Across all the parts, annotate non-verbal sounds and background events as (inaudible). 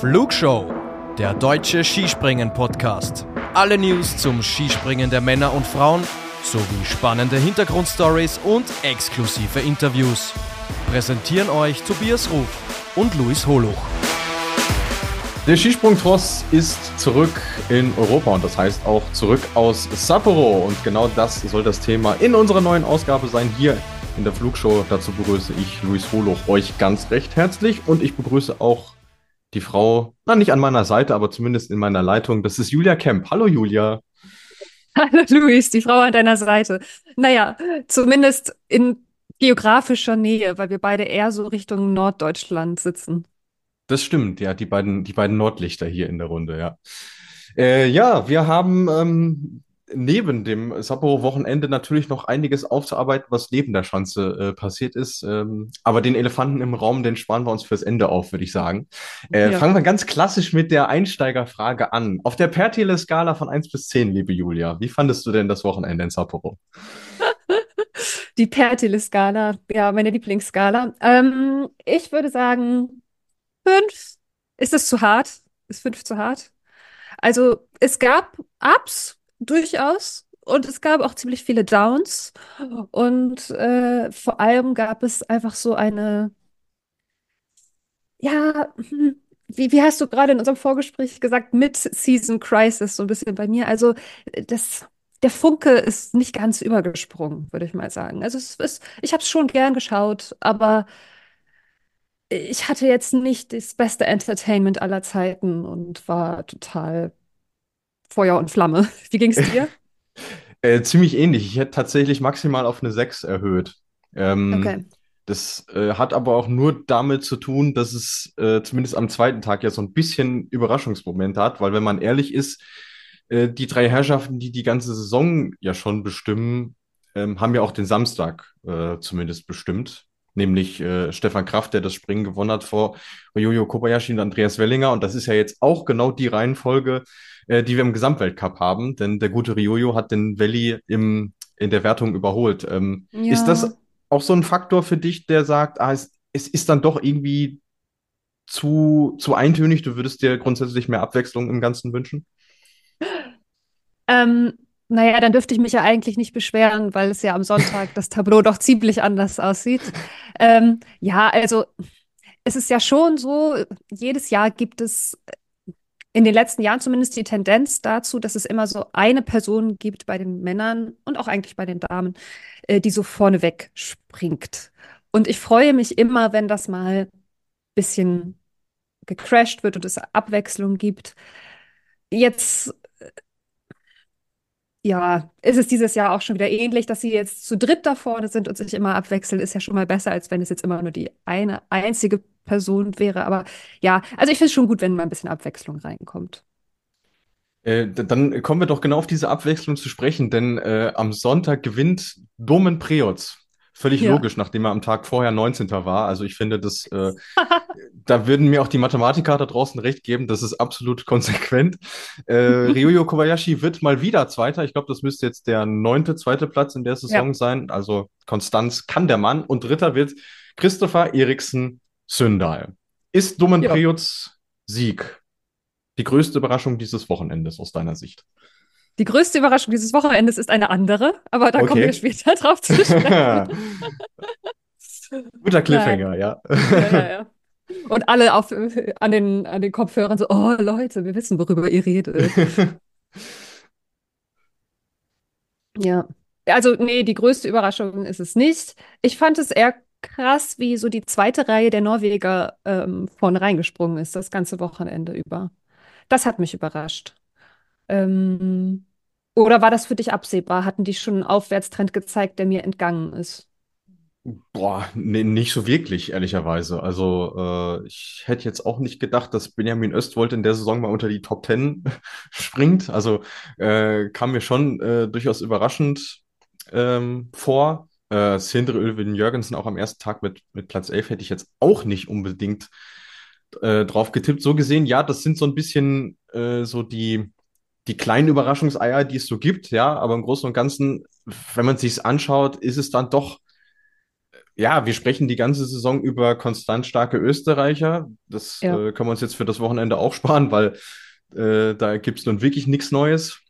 Flugshow, der deutsche Skispringen-Podcast. Alle News zum Skispringen der Männer und Frauen sowie spannende Hintergrundstories und exklusive Interviews. Präsentieren euch Tobias Ruf und Luis Holuch. Der Skisprung-Tross ist zurück in Europa und das heißt auch zurück aus Sapporo. Und genau das soll das Thema in unserer neuen Ausgabe sein hier in der Flugshow. Dazu begrüße ich Luis Holoch euch ganz recht herzlich und ich begrüße auch die Frau, na nicht an meiner Seite, aber zumindest in meiner Leitung. Das ist Julia Kemp. Hallo Julia. Hallo Luis, die Frau an deiner Seite. Naja, zumindest in geografischer Nähe, weil wir beide eher so Richtung Norddeutschland sitzen. Das stimmt, ja, die beiden, die beiden Nordlichter hier in der Runde, ja. Äh, ja, wir haben ähm, neben dem Sapporo-Wochenende natürlich noch einiges aufzuarbeiten, was neben der Schanze äh, passiert ist. Ähm, aber den Elefanten im Raum, den sparen wir uns fürs Ende auf, würde ich sagen. Äh, ja. Fangen wir ganz klassisch mit der Einsteigerfrage an. Auf der Pertile-Skala von 1 bis 10, liebe Julia, wie fandest du denn das Wochenende in Sapporo? (laughs) Die Pertile-Skala, ja, meine Lieblingsskala. Ähm, ich würde sagen, 5. Ist das zu hart? Ist 5 zu hart? Also, es gab Ups, durchaus. Und es gab auch ziemlich viele Downs. Und äh, vor allem gab es einfach so eine, ja, hm, wie, wie hast du gerade in unserem Vorgespräch gesagt, Mid-Season Crisis so ein bisschen bei mir. Also das, der Funke ist nicht ganz übergesprungen, würde ich mal sagen. Also es ist, ich habe es schon gern geschaut, aber ich hatte jetzt nicht das beste Entertainment aller Zeiten und war total Feuer und Flamme. (laughs) Wie ging es dir? (laughs) äh, ziemlich ähnlich. Ich hätte tatsächlich maximal auf eine 6 erhöht. Ähm, okay. Das äh, hat aber auch nur damit zu tun, dass es äh, zumindest am zweiten Tag ja so ein bisschen Überraschungsmoment hat, weil wenn man ehrlich ist, äh, die drei Herrschaften, die die ganze Saison ja schon bestimmen, ähm, haben ja auch den Samstag äh, zumindest bestimmt nämlich äh, Stefan Kraft, der das Springen gewonnen hat vor Ryoyo Kobayashi und Andreas Wellinger. Und das ist ja jetzt auch genau die Reihenfolge, äh, die wir im Gesamtweltcup haben, denn der gute Ryoyo hat den Welli im, in der Wertung überholt. Ähm, ja. Ist das auch so ein Faktor für dich, der sagt, ah, es, es ist dann doch irgendwie zu, zu eintönig, du würdest dir grundsätzlich mehr Abwechslung im Ganzen wünschen? Ähm, naja, dann dürfte ich mich ja eigentlich nicht beschweren, weil es ja am Sonntag das Tableau doch ziemlich anders aussieht. Ähm, ja, also es ist ja schon so, jedes Jahr gibt es in den letzten Jahren zumindest die Tendenz dazu, dass es immer so eine Person gibt bei den Männern und auch eigentlich bei den Damen, äh, die so vorneweg springt. Und ich freue mich immer, wenn das mal ein bisschen gecrashed wird und es Abwechslung gibt. Jetzt ja, ist es dieses Jahr auch schon wieder ähnlich, dass sie jetzt zu dritt da vorne sind und sich immer abwechseln, ist ja schon mal besser, als wenn es jetzt immer nur die eine einzige Person wäre. Aber ja, also ich finde es schon gut, wenn mal ein bisschen Abwechslung reinkommt. Äh, dann kommen wir doch genau auf diese Abwechslung zu sprechen, denn äh, am Sonntag gewinnt Domen Preoz Völlig ja. logisch, nachdem er am Tag vorher 19. war. Also ich finde, das, äh, da würden mir auch die Mathematiker da draußen recht geben. Das ist absolut konsequent. Äh, (laughs) Ryoyo Kobayashi wird mal wieder Zweiter. Ich glaube, das müsste jetzt der neunte, zweite Platz in der Saison ja. sein. Also Konstanz kann der Mann. Und Dritter wird Christopher Eriksen Sündal. Ist Dummen ja. Sieg die größte Überraschung dieses Wochenendes aus deiner Sicht? Die größte Überraschung dieses Wochenendes ist eine andere, aber da okay. kommen wir später drauf zu sprechen. (laughs) Guter Cliffhanger, ja. ja, ja, ja. Und alle auf, an, den, an den Kopfhörern so, oh Leute, wir wissen, worüber ihr redet. (laughs) ja. Also, nee, die größte Überraschung ist es nicht. Ich fand es eher krass, wie so die zweite Reihe der Norweger ähm, vorne reingesprungen ist, das ganze Wochenende über. Das hat mich überrascht. Ähm, oder war das für dich absehbar? Hatten die schon einen Aufwärtstrend gezeigt, der mir entgangen ist? Boah, nee, nicht so wirklich, ehrlicherweise. Also, äh, ich hätte jetzt auch nicht gedacht, dass Benjamin Östwold in der Saison mal unter die Top Ten (laughs) springt. Also, äh, kam mir schon äh, durchaus überraschend ähm, vor. Äh, Sindre Ölvin Jürgensen auch am ersten Tag mit, mit Platz 11 hätte ich jetzt auch nicht unbedingt äh, drauf getippt. So gesehen, ja, das sind so ein bisschen äh, so die die kleinen Überraschungseier, die es so gibt, ja, aber im Großen und Ganzen, wenn man sich anschaut, ist es dann doch ja, wir sprechen die ganze Saison über konstant starke Österreicher. Das ja. äh, können wir uns jetzt für das Wochenende auch sparen, weil äh, da gibt es nun wirklich nichts Neues.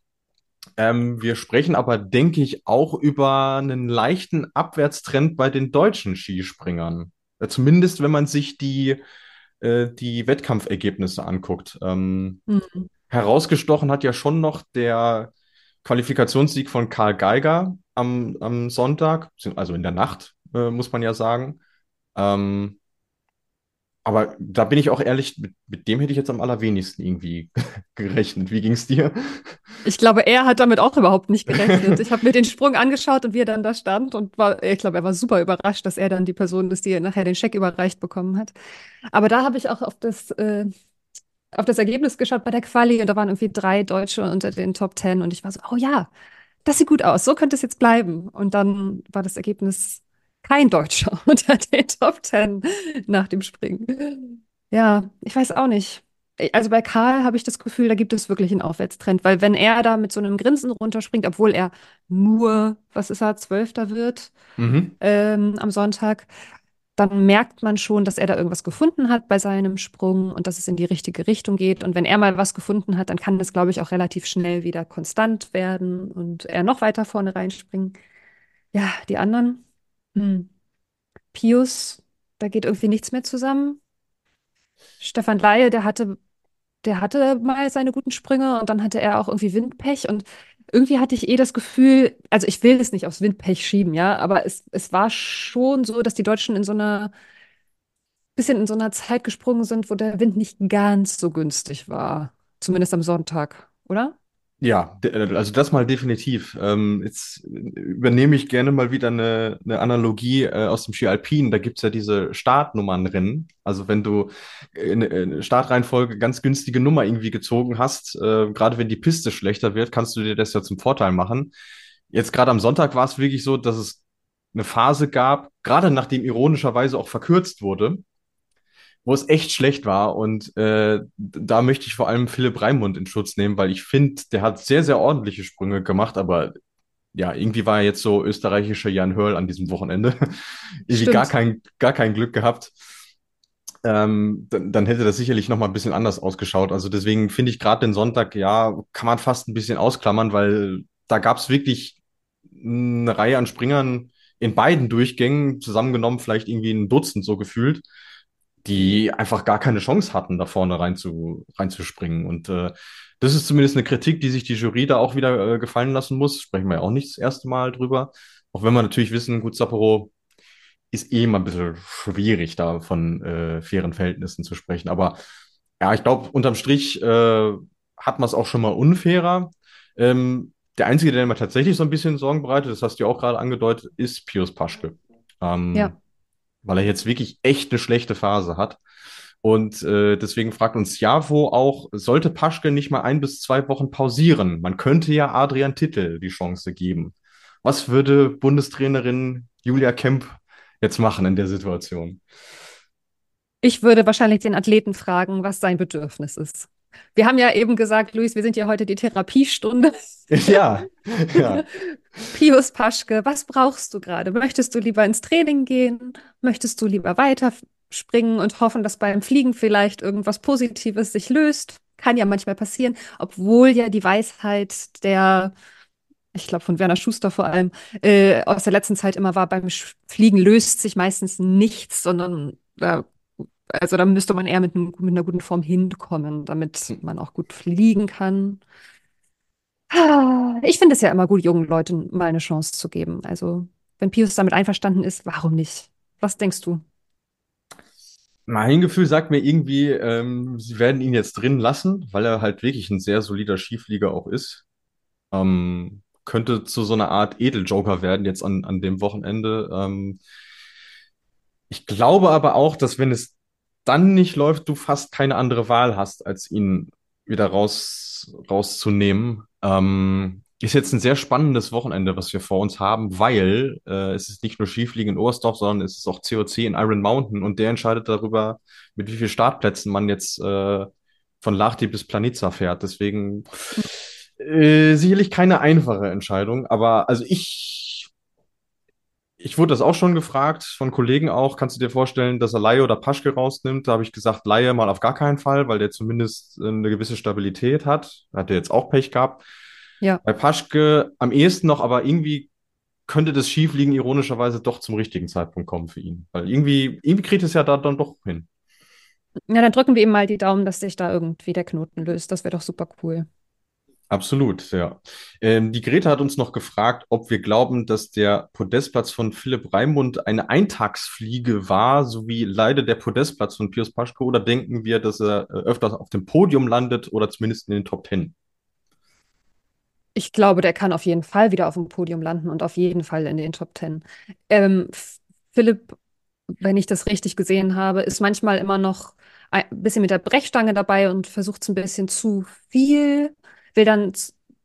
Ähm, wir sprechen aber, denke ich, auch über einen leichten Abwärtstrend bei den deutschen Skispringern. Äh, zumindest, wenn man sich die, äh, die Wettkampfergebnisse anguckt. Ähm, mhm. Herausgestochen hat ja schon noch der Qualifikationssieg von Karl Geiger am, am Sonntag, also in der Nacht, äh, muss man ja sagen. Ähm, aber da bin ich auch ehrlich, mit, mit, dem hätte ich jetzt am allerwenigsten irgendwie (laughs) gerechnet. Wie ging es dir? Ich glaube, er hat damit auch überhaupt nicht gerechnet. Ich habe mir den Sprung angeschaut und wie er dann da stand und war, ich glaube, er war super überrascht, dass er dann die Person ist, die nachher den Scheck überreicht bekommen hat. Aber da habe ich auch auf das, äh, auf das Ergebnis geschaut bei der Quali und da waren irgendwie drei Deutsche unter den Top Ten und ich war so, oh ja, das sieht gut aus, so könnte es jetzt bleiben. Und dann war das Ergebnis kein Deutscher (laughs) unter den Top Ten nach dem Springen. Ja, ich weiß auch nicht. Also bei Karl habe ich das Gefühl, da gibt es wirklich einen Aufwärtstrend, weil wenn er da mit so einem Grinsen runterspringt, obwohl er nur, was ist er, Zwölfter wird mhm. ähm, am Sonntag, dann merkt man schon, dass er da irgendwas gefunden hat bei seinem Sprung und dass es in die richtige Richtung geht. Und wenn er mal was gefunden hat, dann kann das, glaube ich, auch relativ schnell wieder konstant werden und er noch weiter vorne reinspringen. Ja, die anderen, hm. Pius, da geht irgendwie nichts mehr zusammen. Stefan Laie, der hatte, der hatte mal seine guten Sprünge und dann hatte er auch irgendwie Windpech und irgendwie hatte ich eh das Gefühl, also ich will es nicht aufs Windpech schieben, ja, aber es, es war schon so, dass die Deutschen in so einer bisschen in so einer Zeit gesprungen sind, wo der Wind nicht ganz so günstig war. Zumindest am Sonntag, oder? Ja, also das mal definitiv. Ähm, jetzt übernehme ich gerne mal wieder eine, eine Analogie äh, aus dem Ski Alpin. Da gibt's ja diese Startnummernrennen. Also wenn du eine Startreihenfolge ganz günstige Nummer irgendwie gezogen hast, äh, gerade wenn die Piste schlechter wird, kannst du dir das ja zum Vorteil machen. Jetzt gerade am Sonntag war es wirklich so, dass es eine Phase gab, gerade nachdem ironischerweise auch verkürzt wurde, wo es echt schlecht war. Und äh, da möchte ich vor allem Philipp Raimund in Schutz nehmen, weil ich finde, der hat sehr, sehr ordentliche Sprünge gemacht, aber ja, irgendwie war er jetzt so österreichischer Jan Hörl an diesem Wochenende. (laughs) irgendwie gar kein, gar kein Glück gehabt. Ähm, dann, dann hätte das sicherlich noch mal ein bisschen anders ausgeschaut. Also deswegen finde ich gerade den Sonntag, ja, kann man fast ein bisschen ausklammern, weil da gab es wirklich eine Reihe an Springern in beiden Durchgängen, zusammengenommen vielleicht irgendwie ein Dutzend so gefühlt, die einfach gar keine Chance hatten, da vorne rein zu, reinzuspringen. Und äh, das ist zumindest eine Kritik, die sich die Jury da auch wieder äh, gefallen lassen muss. Sprechen wir ja auch nicht das erste Mal drüber. Auch wenn wir natürlich wissen, gut, Sapporo ist eh immer ein bisschen schwierig, da von äh, fairen Verhältnissen zu sprechen. Aber ja, ich glaube, unterm Strich äh, hat man es auch schon mal unfairer. Ähm, der Einzige, der mir tatsächlich so ein bisschen Sorgen bereitet, das hast du ja auch gerade angedeutet, ist Pius Paschke. Ähm, ja weil er jetzt wirklich echt eine schlechte Phase hat. Und äh, deswegen fragt uns Javo auch, sollte Paschke nicht mal ein bis zwei Wochen pausieren? Man könnte ja Adrian Titel die Chance geben. Was würde Bundestrainerin Julia Kemp jetzt machen in der Situation? Ich würde wahrscheinlich den Athleten fragen, was sein Bedürfnis ist. Wir haben ja eben gesagt, Luis, wir sind ja heute die Therapiestunde. (laughs) Ja, ja. Pius Paschke, was brauchst du gerade? Möchtest du lieber ins Training gehen? Möchtest du lieber weiterspringen und hoffen, dass beim Fliegen vielleicht irgendwas Positives sich löst? Kann ja manchmal passieren, obwohl ja die Weisheit der, ich glaube von Werner Schuster vor allem, äh, aus der letzten Zeit immer war, beim Fliegen löst sich meistens nichts, sondern da also da müsste man eher mit, mit einer guten Form hinkommen, damit hm. man auch gut fliegen kann. Ich finde es ja immer gut, jungen Leuten mal eine Chance zu geben. Also, wenn Pius damit einverstanden ist, warum nicht? Was denkst du? Mein Gefühl sagt mir irgendwie, ähm, sie werden ihn jetzt drin lassen, weil er halt wirklich ein sehr solider Skiflieger auch ist. Ähm, könnte zu so einer Art Edeljoker werden jetzt an, an dem Wochenende. Ähm, ich glaube aber auch, dass wenn es dann nicht läuft, du fast keine andere Wahl hast, als ihn wieder raus, rauszunehmen. Ähm, ist jetzt ein sehr spannendes Wochenende, was wir vor uns haben, weil äh, es ist nicht nur Skifliegen in Oberstdorf, sondern es ist auch COC in Iron Mountain und der entscheidet darüber, mit wie vielen Startplätzen man jetzt äh, von Lahti bis Planica fährt. Deswegen äh, sicherlich keine einfache Entscheidung, aber also ich ich wurde das auch schon gefragt, von Kollegen auch, kannst du dir vorstellen, dass er Laie oder Paschke rausnimmt? Da habe ich gesagt, Laie mal auf gar keinen Fall, weil der zumindest äh, eine gewisse Stabilität hat. Hat er jetzt auch Pech gehabt. Ja. Bei Paschke am ehesten noch, aber irgendwie könnte das Schiefliegen ironischerweise doch zum richtigen Zeitpunkt kommen für ihn. Weil irgendwie, irgendwie kriegt es ja da dann doch hin. Ja, dann drücken wir ihm mal die Daumen, dass sich da irgendwie der Knoten löst. Das wäre doch super cool. Absolut, ja. Ähm, die Greta hat uns noch gefragt, ob wir glauben, dass der Podestplatz von Philipp Raimund eine Eintagsfliege war, sowie leider der Podestplatz von Pius Paschko, oder denken wir, dass er äh, öfters auf dem Podium landet oder zumindest in den Top Ten? Ich glaube, der kann auf jeden Fall wieder auf dem Podium landen und auf jeden Fall in den Top Ten. Ähm, Philipp, wenn ich das richtig gesehen habe, ist manchmal immer noch ein bisschen mit der Brechstange dabei und versucht es ein bisschen zu viel will dann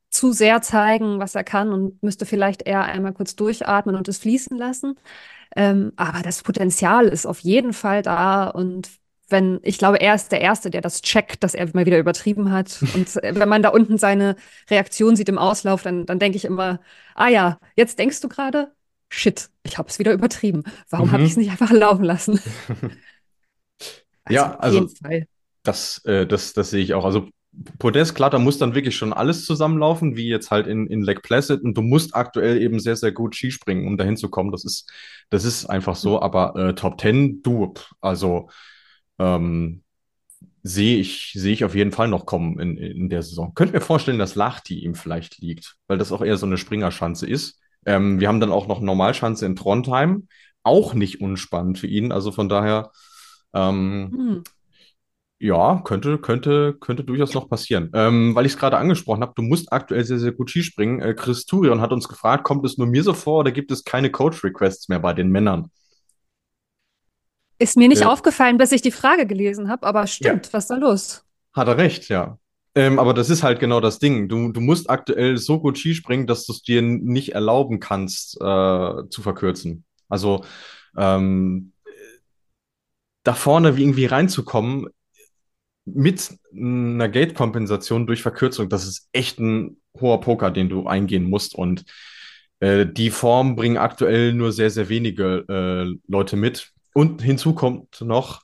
zu sehr zeigen, was er kann und müsste vielleicht eher einmal kurz durchatmen und es fließen lassen. Ähm, aber das Potenzial ist auf jeden Fall da und wenn, ich glaube, er ist der Erste, der das checkt, dass er mal wieder übertrieben hat. Und (laughs) wenn man da unten seine Reaktion sieht im Auslauf, dann, dann denke ich immer, ah ja, jetzt denkst du gerade, shit, ich habe es wieder übertrieben. Warum mhm. habe ich es nicht einfach laufen lassen? (laughs) also ja, also das, äh, das, das sehe ich auch. Also Podest, klar, da muss dann wirklich schon alles zusammenlaufen, wie jetzt halt in, in Lake Placid. Und du musst aktuell eben sehr, sehr gut Skispringen, um dahin zu kommen. Das ist, das ist einfach so. Aber äh, Top 10, du, also ähm, sehe ich, sehe ich auf jeden Fall noch kommen in, in der Saison. Könnt mir vorstellen, dass Lachti ihm vielleicht liegt, weil das auch eher so eine Springerschanze ist. Ähm, wir haben dann auch noch Normalschanze in Trondheim. Auch nicht unspannend für ihn. Also von daher, ähm, hm. Ja, könnte, könnte, könnte durchaus noch passieren. Ähm, weil ich es gerade angesprochen habe, du musst aktuell sehr, sehr gut Skispringen. Äh, Chris Turion hat uns gefragt, kommt es nur mir so vor oder gibt es keine Coach-Requests mehr bei den Männern? Ist mir nicht äh, aufgefallen, bis ich die Frage gelesen habe, aber stimmt, ja. was ist da los? Hat er recht, ja. Ähm, aber das ist halt genau das Ding. Du, du musst aktuell so gut Skispringen, dass du es dir nicht erlauben kannst, äh, zu verkürzen. Also ähm, da vorne wie irgendwie reinzukommen, mit einer Gate-Kompensation durch Verkürzung, das ist echt ein hoher Poker, den du eingehen musst. Und äh, die Form bringen aktuell nur sehr, sehr wenige äh, Leute mit. Und hinzu kommt noch,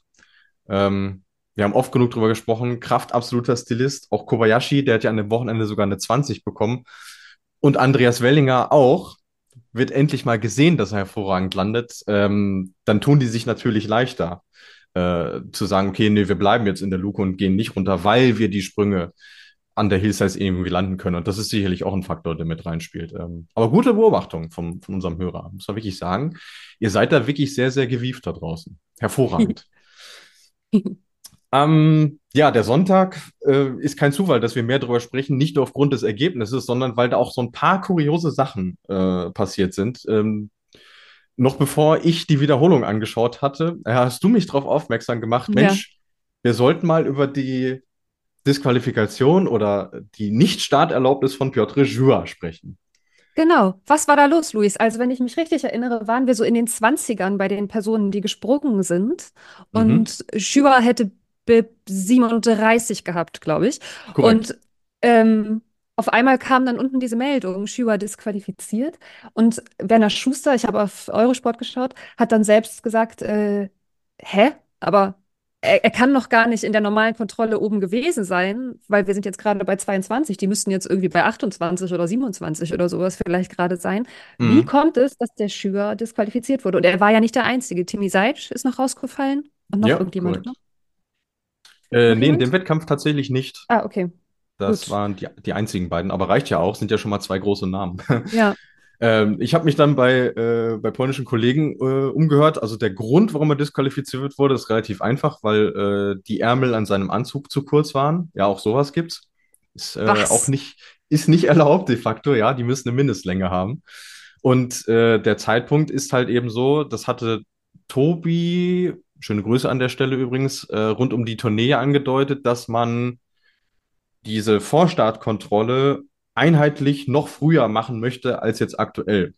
ähm, wir haben oft genug drüber gesprochen, Kraft absoluter Stilist. Auch Kobayashi, der hat ja an dem Wochenende sogar eine 20 bekommen. Und Andreas Wellinger auch. Wird endlich mal gesehen, dass er hervorragend landet. Ähm, dann tun die sich natürlich leichter äh, zu sagen, okay, nee, wir bleiben jetzt in der Luke und gehen nicht runter, weil wir die Sprünge an der Hillsize irgendwie landen können. Und das ist sicherlich auch ein Faktor, der mit reinspielt. Ähm, aber gute Beobachtung vom, von unserem Hörer, muss man wirklich sagen. Ihr seid da wirklich sehr, sehr gewieft da draußen. Hervorragend. (laughs) ähm, ja, der Sonntag äh, ist kein Zufall, dass wir mehr darüber sprechen, nicht nur aufgrund des Ergebnisses, sondern weil da auch so ein paar kuriose Sachen äh, passiert sind, ähm, noch bevor ich die Wiederholung angeschaut hatte, äh, hast du mich darauf aufmerksam gemacht, Mensch, ja. wir sollten mal über die Disqualifikation oder die Nicht-Starterlaubnis von Piotr Jura sprechen. Genau. Was war da los, Luis? Also, wenn ich mich richtig erinnere, waren wir so in den 20ern bei den Personen, die gesprungen sind. Mhm. Und mhm. Jura hätte BIP 37 gehabt, glaube ich. Korrekt. Und ähm, auf einmal kam dann unten diese Meldung, Schüler disqualifiziert. Und Werner Schuster, ich habe auf Eurosport geschaut, hat dann selbst gesagt, äh, hä? Aber er, er, kann noch gar nicht in der normalen Kontrolle oben gewesen sein, weil wir sind jetzt gerade bei 22. Die müssten jetzt irgendwie bei 28 oder 27 oder sowas vielleicht gerade sein. Mhm. Wie kommt es, dass der Schüler disqualifiziert wurde? Und er war ja nicht der Einzige. Timmy Seitsch ist noch rausgefallen. Und noch ja, irgendjemand noch? Äh, nee, in dem Wettkampf tatsächlich nicht. Ah, okay. Das Gut. waren die, die einzigen beiden, aber reicht ja auch, sind ja schon mal zwei große Namen. (laughs) Ja. ähm, ich habe mich dann bei, äh, bei polnischen Kollegen äh, umgehört. Also der Grund, warum er disqualifiziert wurde, ist relativ einfach, weil äh, die Ärmel an seinem Anzug zu kurz waren. Ja, auch sowas gibt's. Ist äh, auch nicht, ist nicht (laughs) erlaubt de facto, ja, die müssen eine Mindestlänge haben. Und äh, der Zeitpunkt ist halt eben so, das hatte Tobi, schöne Grüße an der Stelle übrigens, äh, rund um die Tournee angedeutet, dass man diese Vorstartkontrolle einheitlich noch früher machen möchte als jetzt aktuell.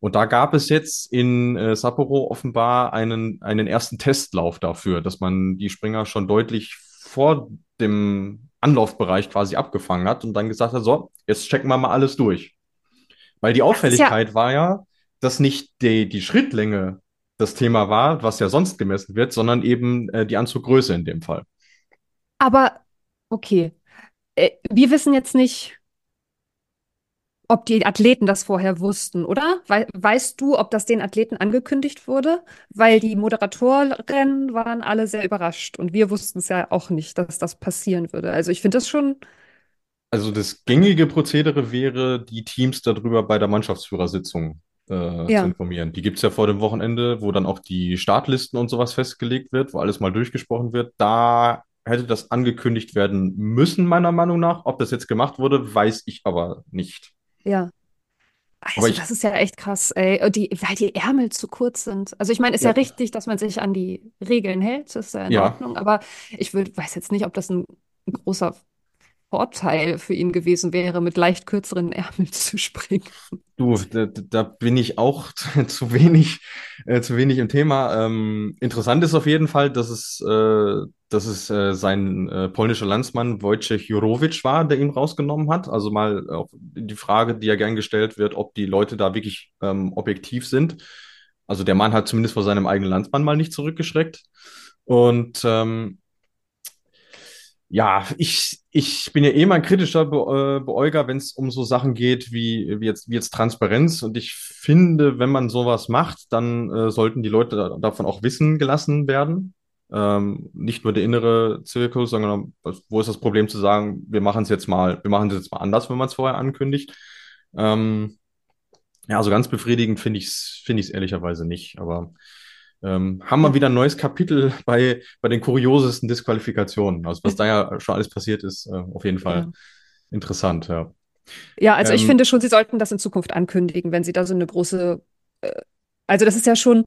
Und da gab es jetzt in äh, Sapporo offenbar einen, einen ersten Testlauf dafür, dass man die Springer schon deutlich vor dem Anlaufbereich quasi abgefangen hat und dann gesagt hat, so, jetzt checken wir mal alles durch. Weil die Auffälligkeit ja war ja, dass nicht die, die Schrittlänge das Thema war, was ja sonst gemessen wird, sondern eben äh, die Anzuggröße in dem Fall. Aber okay, wir wissen jetzt nicht, ob die Athleten das vorher wussten, oder? We weißt du, ob das den Athleten angekündigt wurde? Weil die Moderatoren waren alle sehr überrascht und wir wussten es ja auch nicht, dass das passieren würde. Also ich finde das schon. Also das gängige Prozedere wäre, die Teams darüber bei der Mannschaftsführersitzung äh, ja. zu informieren. Die gibt es ja vor dem Wochenende, wo dann auch die Startlisten und sowas festgelegt wird, wo alles mal durchgesprochen wird. Da hätte das angekündigt werden müssen, meiner Meinung nach. Ob das jetzt gemacht wurde, weiß ich aber nicht. Ja. Also, ich, das ist ja echt krass, ey. Die, weil die Ärmel zu kurz sind. Also, ich meine, ist ja. ja richtig, dass man sich an die Regeln hält. Das ist ja in ja. Ordnung. Aber ich würd, weiß jetzt nicht, ob das ein, ein großer Vorteil für ihn gewesen wäre, mit leicht kürzeren Ärmeln (laughs) zu springen. Du, da, da bin ich auch (laughs) zu wenig, äh, zu wenig im Thema. Ähm, interessant ist auf jeden Fall, dass es, äh, dass es äh, sein äh, polnischer Landsmann Wojciech Jurowicz war, der ihn rausgenommen hat. Also mal auf die Frage, die ja gern gestellt wird, ob die Leute da wirklich ähm, objektiv sind. Also der Mann hat zumindest vor seinem eigenen Landsmann mal nicht zurückgeschreckt. Und ähm, ja, ich, ich bin ja eh mal ein kritischer Be äh, Beäuger, wenn es um so Sachen geht wie, wie, jetzt, wie jetzt Transparenz. Und ich finde, wenn man sowas macht, dann äh, sollten die Leute da, davon auch wissen gelassen werden. Ähm, nicht nur der innere Zirkus, sondern wo ist das Problem zu sagen, wir machen es jetzt mal, wir machen es jetzt mal anders, wenn man es vorher ankündigt. Ähm, ja, also ganz befriedigend finde ich es finde ich ehrlicherweise nicht. Aber ähm, haben wir wieder ein neues Kapitel bei, bei den kuriosesten Disqualifikationen. Also was da ja schon alles passiert ist, äh, auf jeden Fall ja. interessant, ja. Ja, also ähm, ich finde schon, sie sollten das in Zukunft ankündigen, wenn sie da so eine große, äh, also das ist ja schon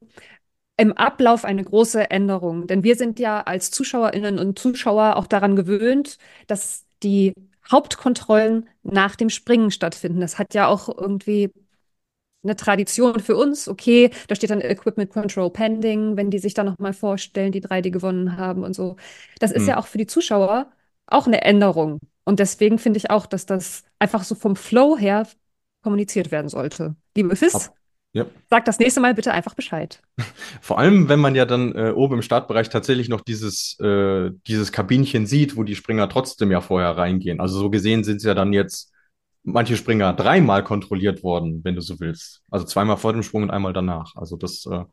im Ablauf eine große Änderung. Denn wir sind ja als Zuschauerinnen und Zuschauer auch daran gewöhnt, dass die Hauptkontrollen nach dem Springen stattfinden. Das hat ja auch irgendwie eine Tradition für uns. Okay, da steht dann Equipment Control Pending, wenn die sich dann nochmal vorstellen, die drei, die gewonnen haben und so. Das ist mhm. ja auch für die Zuschauer auch eine Änderung. Und deswegen finde ich auch, dass das einfach so vom Flow her kommuniziert werden sollte. Liebe FIS, ja. sag das nächste Mal bitte einfach Bescheid. (laughs) Vor allem, wenn man ja dann äh, oben im Startbereich tatsächlich noch dieses, äh, dieses Kabinchen sieht, wo die Springer trotzdem ja vorher reingehen. Also so gesehen sind es ja dann jetzt manche Springer dreimal kontrolliert worden, wenn du so willst. Also zweimal vor dem Sprung und einmal danach. Also das, äh,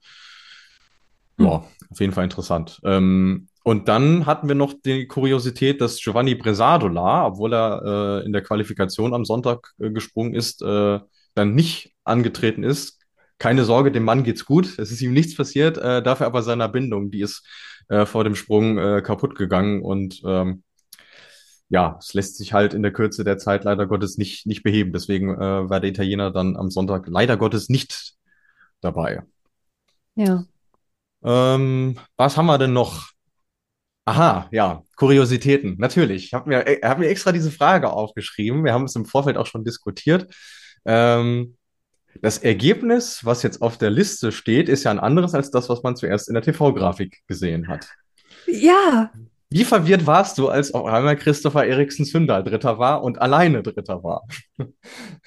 hm. ja, auf jeden Fall interessant. Ähm, und dann hatten wir noch die Kuriosität, dass Giovanni Bresadola, obwohl er äh, in der Qualifikation am Sonntag äh, gesprungen ist, äh, dann nicht angetreten ist. Keine Sorge, dem Mann geht's gut. Es ist ihm nichts passiert. Äh, dafür aber seiner Bindung, die ist äh, vor dem Sprung äh, kaputt gegangen und ähm, ja, es lässt sich halt in der Kürze der Zeit leider Gottes nicht, nicht beheben. Deswegen äh, war der Italiener dann am Sonntag leider Gottes nicht dabei. Ja. Ähm, was haben wir denn noch? Aha, ja, Kuriositäten, natürlich. Ich habe mir, äh, hab mir extra diese Frage aufgeschrieben. Wir haben es im Vorfeld auch schon diskutiert. Ähm, das Ergebnis, was jetzt auf der Liste steht, ist ja ein anderes als das, was man zuerst in der TV-Grafik gesehen hat. Ja, wie verwirrt warst du, als auf einmal Christopher Eriksen Sünder Dritter war und alleine Dritter war?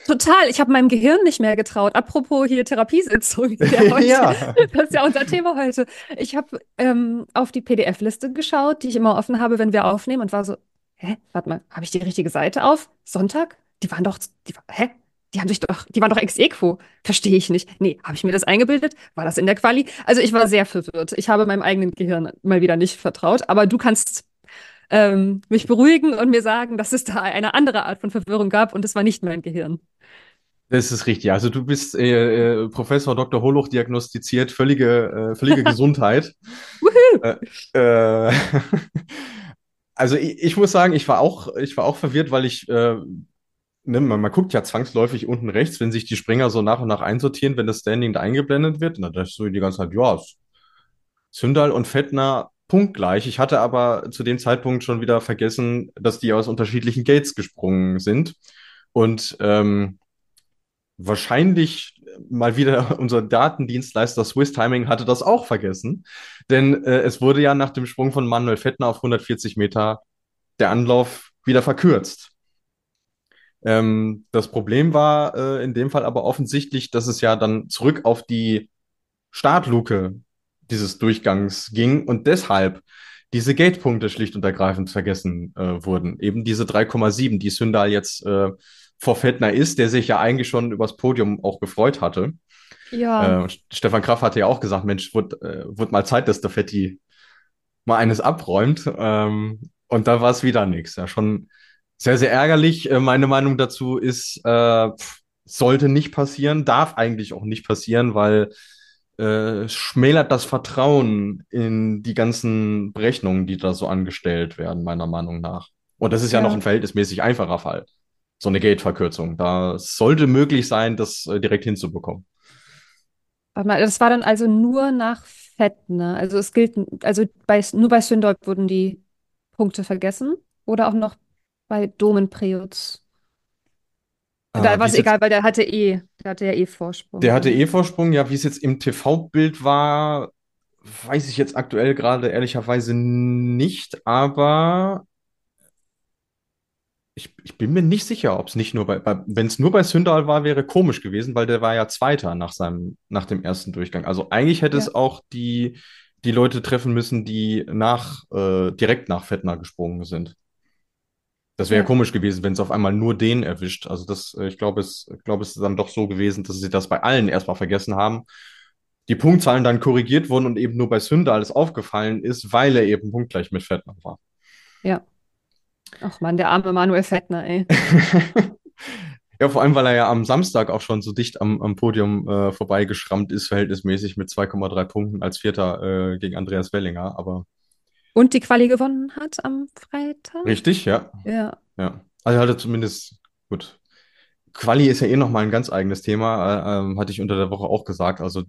Total. Ich habe meinem Gehirn nicht mehr getraut. Apropos hier Therapiesitzung. (laughs) ja. Das ist ja unser Thema heute. Ich habe ähm, auf die PDF-Liste geschaut, die ich immer offen habe, wenn wir aufnehmen und war so, hä, warte mal, habe ich die richtige Seite auf? Sonntag? Die waren doch, die, hä? Die haben sich doch, die waren doch ex equo. Verstehe ich nicht. Nee, habe ich mir das eingebildet? War das in der Quali? Also ich war sehr verwirrt. Ich habe meinem eigenen Gehirn mal wieder nicht vertraut. Aber du kannst ähm, mich beruhigen und mir sagen, dass es da eine andere Art von Verwirrung gab und es war nicht mein Gehirn. Das ist richtig. Also du bist äh, äh, Professor Dr. Holoch diagnostiziert, völlige, äh, völlige (laughs) Gesundheit. äh, äh, (laughs) also ich, ich, muss sagen, ich war auch, ich war auch verwirrt, weil ich äh, ne, man, man, guckt ja zwangsläufig unten rechts, wenn sich die Springer so nach und nach einsortieren, wenn das Standing da eingeblendet wird. Und da ist so die ganze Zeit, ja, Sündal und Fettner punktgleich. Ich hatte aber zu dem Zeitpunkt schon wieder vergessen, dass die aus unterschiedlichen Gates gesprungen sind. Und ähm, wahrscheinlich mal wieder (laughs) unser Datendienstleister Swiss Timing hatte das auch vergessen. Denn äh, es wurde ja nach dem Sprung von Manuel Fettner auf 140 Meter der Anlauf wieder verkürzt. Ähm, das Problem war äh, in dem Fall aber offensichtlich, dass es ja dann zurück auf die Startluke dieses Durchgangs ging und deshalb diese Gatepunkte schlicht und ergreifend vergessen äh, wurden. Eben diese 3,7, die Sündal jetzt äh, vor Fettner ist, der sich ja eigentlich schon übers Podium auch gefreut hatte. Ja. Äh, Stefan Kraft hatte ja auch gesagt, Mensch, wird, äh, wird mal Zeit, dass der Fetti mal eines abräumt. Ähm, und da war es wieder nichts. Ja, schon sehr, sehr ärgerlich. Äh, meine Meinung dazu ist, äh, sollte nicht passieren, darf eigentlich auch nicht passieren, weil äh, schmälert das Vertrauen in die ganzen Berechnungen, die da so angestellt werden, meiner Meinung nach. Und das ist ja, ja noch ein verhältnismäßig einfacher Fall. So eine Gate-Verkürzung. Da sollte möglich sein, das äh, direkt hinzubekommen. Warte mal, das war dann also nur nach Fett, ne? Also es gilt, also bei, nur bei Sündorp wurden die Punkte vergessen oder auch noch bei Domen Preutz? Ah, da war es egal, weil der hatte eh, der hatte ja eh Vorsprung. Der hatte eh Vorsprung, ja, wie es jetzt im TV-Bild war, weiß ich jetzt aktuell gerade ehrlicherweise nicht, aber ich, ich bin mir nicht sicher, ob es nicht nur bei, bei wenn es nur bei Sündal war, wäre komisch gewesen, weil der war ja Zweiter nach seinem, nach dem ersten Durchgang. Also eigentlich hätte ja. es auch die, die Leute treffen müssen, die nach, äh, direkt nach Fettner gesprungen sind. Das wäre ja. komisch gewesen, wenn es auf einmal nur den erwischt. Also das, äh, ich glaube, es, ich glaube, es ist dann doch so gewesen, dass sie das bei allen erstmal vergessen haben. Die Punktzahlen dann korrigiert wurden und eben nur bei Sünder alles aufgefallen ist, weil er eben punktgleich mit Fettner war. Ja. Ach man, der arme Manuel Fettner, ey. (laughs) ja, vor allem, weil er ja am Samstag auch schon so dicht am, am Podium äh, vorbeigeschrammt ist, verhältnismäßig mit 2,3 Punkten als Vierter äh, gegen Andreas Wellinger. Aber und die Quali gewonnen hat am Freitag. Richtig, ja. Ja. Ja. Also hatte zumindest, gut. Quali ist ja eh nochmal ein ganz eigenes Thema, äh, äh, hatte ich unter der Woche auch gesagt. Also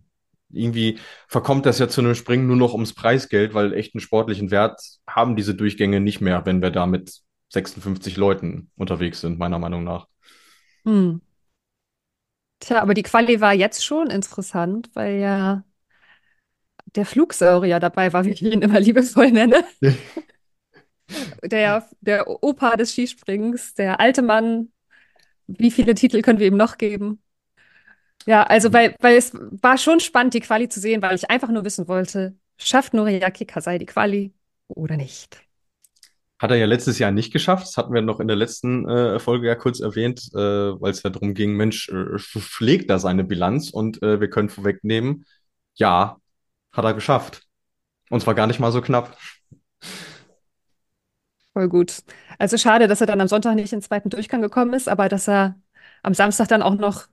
irgendwie verkommt das ja zu einem Springen nur noch ums Preisgeld, weil echten sportlichen Wert haben diese Durchgänge nicht mehr, wenn wir da mit 56 Leuten unterwegs sind, meiner Meinung nach. Hm. Tja, aber die Quali war jetzt schon interessant, weil ja der Flugsaurier dabei war, wie ich ihn immer liebevoll nenne. (laughs) der, der Opa des Skisprings, der alte Mann. Wie viele Titel können wir ihm noch geben? Ja, also weil, weil es war schon spannend, die Quali zu sehen, weil ich einfach nur wissen wollte, schafft Noriaki Kasai die Quali oder nicht? Hat er ja letztes Jahr nicht geschafft. Das hatten wir noch in der letzten äh, Folge ja kurz erwähnt, äh, weil es ja darum ging, Mensch, äh, schlägt da seine Bilanz und äh, wir können vorwegnehmen, ja, hat er geschafft. Und zwar gar nicht mal so knapp. Voll gut. Also schade, dass er dann am Sonntag nicht in den zweiten Durchgang gekommen ist, aber dass er am Samstag dann auch noch,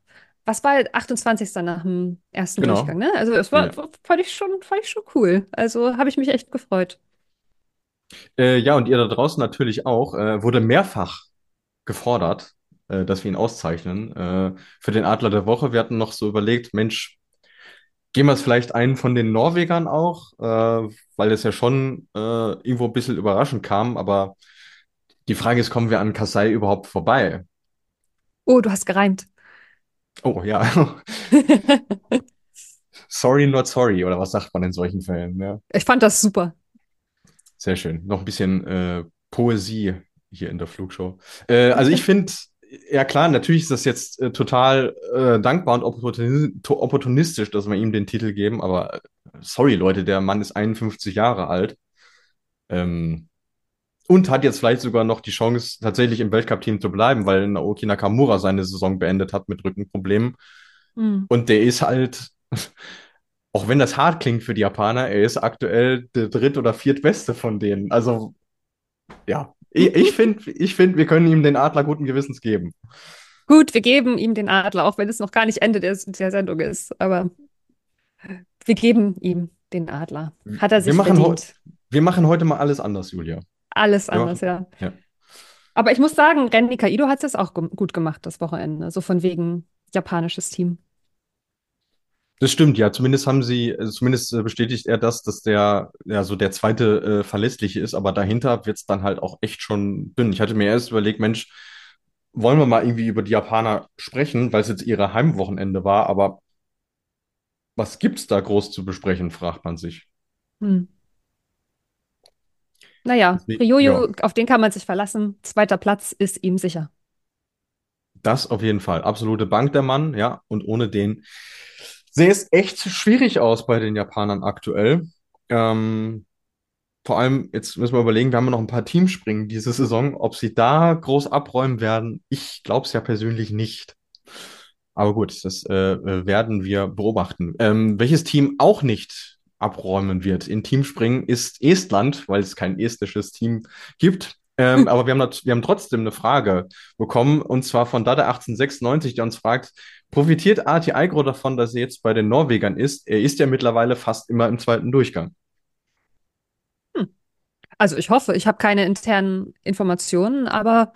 was war 28. nach dem ersten genau. Durchgang, ne? Also das war, ja. fand ich schon, fand ich schon cool. Also habe ich mich echt gefreut. Äh, ja, und ihr da draußen natürlich auch, äh, wurde mehrfach gefordert, äh, dass wir ihn auszeichnen. Äh, für den Adler der Woche. Wir hatten noch so überlegt, Mensch, gehen wir es vielleicht einen von den Norwegern auch, äh, weil es ja schon äh, irgendwo ein bisschen überraschend kam, aber die Frage ist, kommen wir an Kasai überhaupt vorbei? Oh, du hast gereimt. Oh, ja. (laughs) sorry, not sorry, oder was sagt man in solchen Fällen? Ja. Ich fand das super. Sehr schön. Noch ein bisschen äh, Poesie hier in der Flugshow. Äh, also ich finde, ja klar, natürlich ist das jetzt äh, total äh, dankbar und opportunistisch, dass wir ihm den Titel geben, aber äh, sorry Leute, der Mann ist 51 Jahre alt ähm, und hat jetzt vielleicht sogar noch die Chance, tatsächlich im Weltcup-Team zu bleiben, weil Naoki Nakamura seine Saison beendet hat mit Rückenproblemen. Mhm. Und der ist halt, (laughs) auch wenn das hart klingt für die Japaner, er ist aktuell der dritt- oder viertbeste von denen. Also ja, ich, ich finde, ich find, wir können ihm den Adler guten Gewissens geben. Gut, wir geben ihm den Adler, auch wenn es noch gar nicht Ende der, der Sendung ist. Aber wir geben ihm den Adler. Hat er sich wir verdient. Wir machen heute mal alles anders, Julia. Alles anders, ja. ja. Aber ich muss sagen, Renny Kaido hat es auch gut gemacht das Wochenende. So von wegen japanisches Team. Das stimmt, ja. Zumindest haben sie, also zumindest äh, bestätigt er das, dass der, ja, so der zweite äh, verlässliche ist, aber dahinter wird es dann halt auch echt schon dünn. Ich hatte mir erst überlegt, Mensch, wollen wir mal irgendwie über die Japaner sprechen, weil es jetzt ihre Heimwochenende war, aber was gibt's da groß zu besprechen, fragt man sich. Hm. Naja, Ryoyo, ja. auf den kann man sich verlassen. Zweiter Platz ist ihm sicher. Das auf jeden Fall. Absolute Bank der Mann, ja. Und ohne den sähe es echt schwierig aus bei den Japanern aktuell. Ähm, vor allem, jetzt müssen wir überlegen, wir haben noch ein paar Teamspringen diese Saison. Ob sie da groß abräumen werden, ich glaube es ja persönlich nicht. Aber gut, das äh, werden wir beobachten. Ähm, welches Team auch nicht abräumen wird in Teamspringen ist Estland, weil es kein estisches Team gibt. Ähm, (laughs) aber wir haben, wir haben trotzdem eine Frage bekommen, und zwar von Dada 1896, der uns fragt, profitiert Arti Eigro davon, dass er jetzt bei den Norwegern ist? Er ist ja mittlerweile fast immer im zweiten Durchgang. Hm. Also ich hoffe, ich habe keine internen Informationen, aber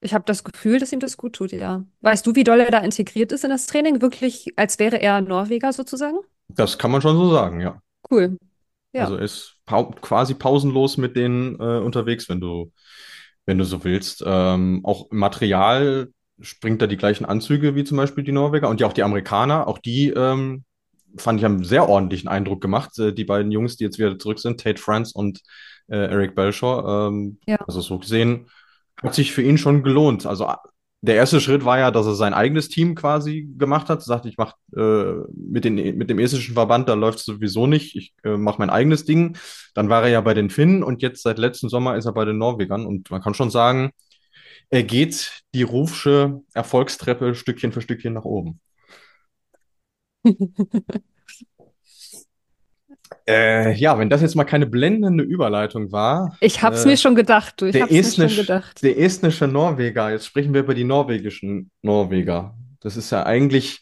ich habe das Gefühl, dass ihm das gut tut, ja. Weißt du, wie doll er da integriert ist in das Training? Wirklich, als wäre er Norweger sozusagen? Das kann man schon so sagen, ja. Cool. Ja. Also ist pa quasi pausenlos mit denen äh, unterwegs, wenn du, wenn du so willst. Ähm, auch im Material springt er die gleichen Anzüge wie zum Beispiel die Norweger und ja auch die Amerikaner. Auch die ähm, fand ich haben einen sehr ordentlichen Eindruck gemacht. Äh, die beiden Jungs, die jetzt wieder zurück sind, Tate France und äh, Eric Belshore. Ähm, ja. Also so gesehen hat sich für ihn schon gelohnt. Also der erste Schritt war ja, dass er sein eigenes Team quasi gemacht hat. Sagte, ich mache äh, mit, mit dem estischen Verband, da läuft es sowieso nicht. Ich äh, mache mein eigenes Ding. Dann war er ja bei den Finnen und jetzt seit letzten Sommer ist er bei den Norwegern. Und man kann schon sagen, er geht die Rufsche Erfolgstreppe Stückchen für Stückchen nach oben. (laughs) Äh, ja, wenn das jetzt mal keine blendende Überleitung war. Ich hab's äh, mir schon gedacht, du. Ich der hab's estnisch, mir schon gedacht. Der estnische Norweger, jetzt sprechen wir über die norwegischen Norweger. Das ist ja eigentlich,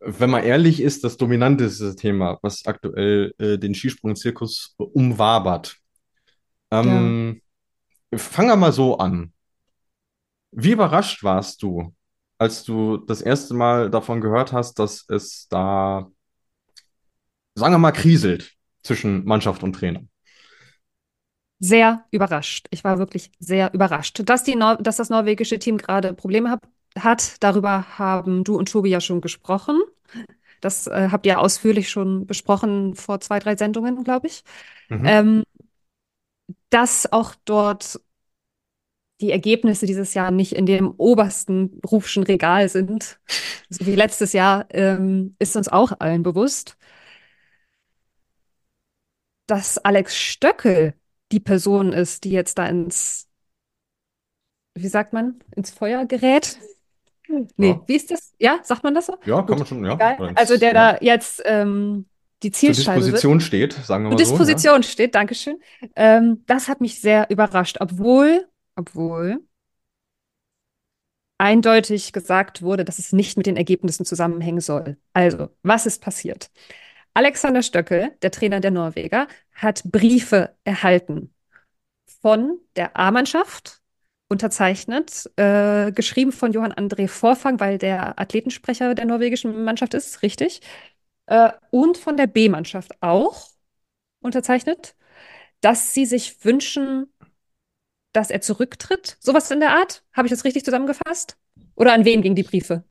wenn man ehrlich ist, das dominanteste Thema, was aktuell äh, den Skisprung-Zirkus umwabert. Ähm, ja. Fangen wir mal so an. Wie überrascht warst du, als du das erste Mal davon gehört hast, dass es da sagen wir mal, kriselt zwischen Mannschaft und Trainer? Sehr überrascht. Ich war wirklich sehr überrascht. Dass, die Nor dass das norwegische Team gerade Probleme hab, hat, darüber haben du und Tobi ja schon gesprochen. Das äh, habt ihr ausführlich schon besprochen vor zwei, drei Sendungen, glaube ich. Mhm. Ähm, dass auch dort die Ergebnisse dieses Jahr nicht in dem obersten Rufschen Regal sind, so wie letztes Jahr, ähm, ist uns auch allen bewusst dass Alex Stöckel die Person ist, die jetzt da ins, wie sagt man, ins Feuer gerät. Nee, ja. wie ist das? Ja, sagt man das so? Ja, Gut. kann man schon, ja. Also der ja. da jetzt ähm, die Zielscheibe Zur Disposition wird. steht, sagen wir mal Zur Disposition so, ja. steht, Dankeschön. Ähm, das hat mich sehr überrascht, obwohl, obwohl eindeutig gesagt wurde, dass es nicht mit den Ergebnissen zusammenhängen soll. Also, was ist passiert? Alexander Stöckel, der Trainer der Norweger, hat Briefe erhalten von der A-Mannschaft, unterzeichnet, äh, geschrieben von Johann André Vorfang, weil der Athletensprecher der norwegischen Mannschaft ist, richtig. Äh, und von der B-Mannschaft auch unterzeichnet, dass sie sich wünschen, dass er zurücktritt. Sowas in der Art? Habe ich das richtig zusammengefasst? Oder an wen gingen die Briefe?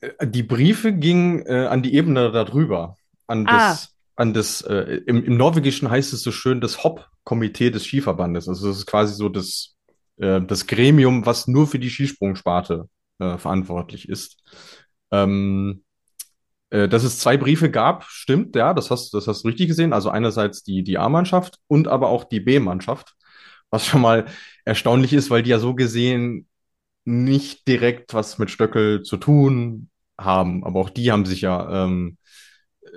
Äh, die Briefe gingen äh, an die Ebene darüber an ah. das, an das, äh, im, im Norwegischen heißt es so schön, das HOP-Komitee des Skiverbandes. Also das ist quasi so das, äh, das Gremium, was nur für die Skisprungsparte äh, verantwortlich ist. Ähm, äh, dass es zwei Briefe gab, stimmt, ja, das hast, das hast du richtig gesehen. Also einerseits die, die A-Mannschaft und aber auch die B-Mannschaft, was schon mal erstaunlich ist, weil die ja so gesehen nicht direkt was mit Stöckel zu tun haben. Aber auch die haben sich ja ähm,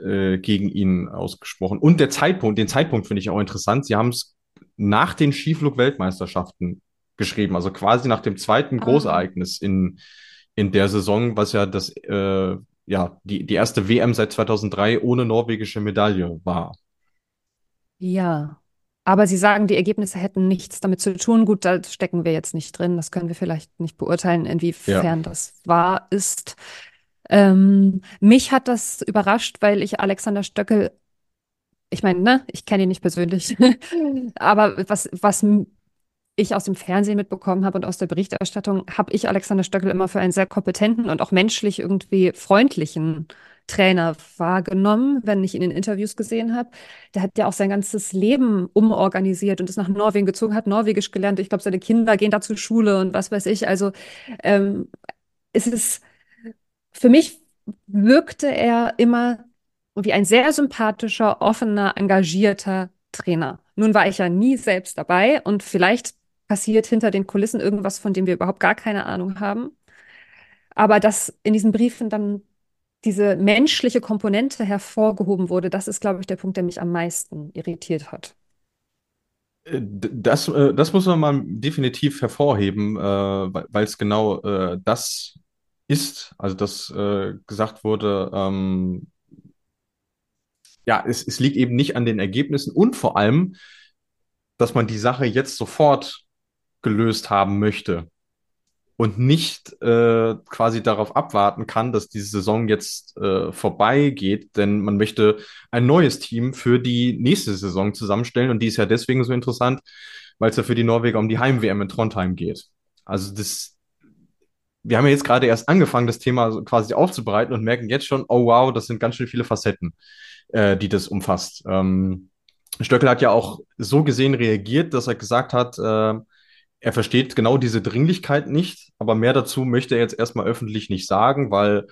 äh, gegen ihn ausgesprochen. Und der Zeitpunkt, den Zeitpunkt finde ich auch interessant. Sie haben es nach den Skiflug-Weltmeisterschaften geschrieben, also quasi nach dem zweiten ah. Großereignis in, in der Saison, was ja das, äh, ja, die, die erste WM seit 2003 ohne norwegische Medaille war. Ja, aber Sie sagen, die Ergebnisse hätten nichts damit zu tun. Gut, da stecken wir jetzt nicht drin. Das können wir vielleicht nicht beurteilen, inwiefern ja. das wahr ist. Ähm, mich hat das überrascht, weil ich Alexander Stöckel, ich meine, ne, ich kenne ihn nicht persönlich, (laughs) aber was, was ich aus dem Fernsehen mitbekommen habe und aus der Berichterstattung, habe ich Alexander Stöckel immer für einen sehr kompetenten und auch menschlich irgendwie freundlichen Trainer wahrgenommen, wenn ich ihn in Interviews gesehen habe. Der hat ja auch sein ganzes Leben umorganisiert und ist nach Norwegen gezogen, hat Norwegisch gelernt. Ich glaube, seine Kinder gehen da zur Schule und was weiß ich. Also ähm, es ist, für mich wirkte er immer wie ein sehr sympathischer, offener, engagierter Trainer. Nun war ich ja nie selbst dabei und vielleicht passiert hinter den Kulissen irgendwas, von dem wir überhaupt gar keine Ahnung haben. Aber dass in diesen Briefen dann diese menschliche Komponente hervorgehoben wurde, das ist, glaube ich, der Punkt, der mich am meisten irritiert hat. Äh, das, äh, das muss man mal definitiv hervorheben, äh, weil es genau das ist, also dass gesagt wurde, ähm, ja, es, es liegt eben nicht an den Ergebnissen und vor allem, dass man die Sache jetzt sofort gelöst haben möchte und nicht äh, quasi darauf abwarten kann, dass diese Saison jetzt äh, vorbeigeht, denn man möchte ein neues Team für die nächste Saison zusammenstellen und die ist ja deswegen so interessant, weil es ja für die Norweger um die Heim-WM in Trondheim geht. Also das, wir haben ja jetzt gerade erst angefangen, das Thema quasi aufzubereiten und merken jetzt schon, oh wow, das sind ganz schön viele Facetten, äh, die das umfasst. Ähm, Stöckel hat ja auch so gesehen reagiert, dass er gesagt hat, äh, er versteht genau diese Dringlichkeit nicht, aber mehr dazu möchte er jetzt erstmal öffentlich nicht sagen, weil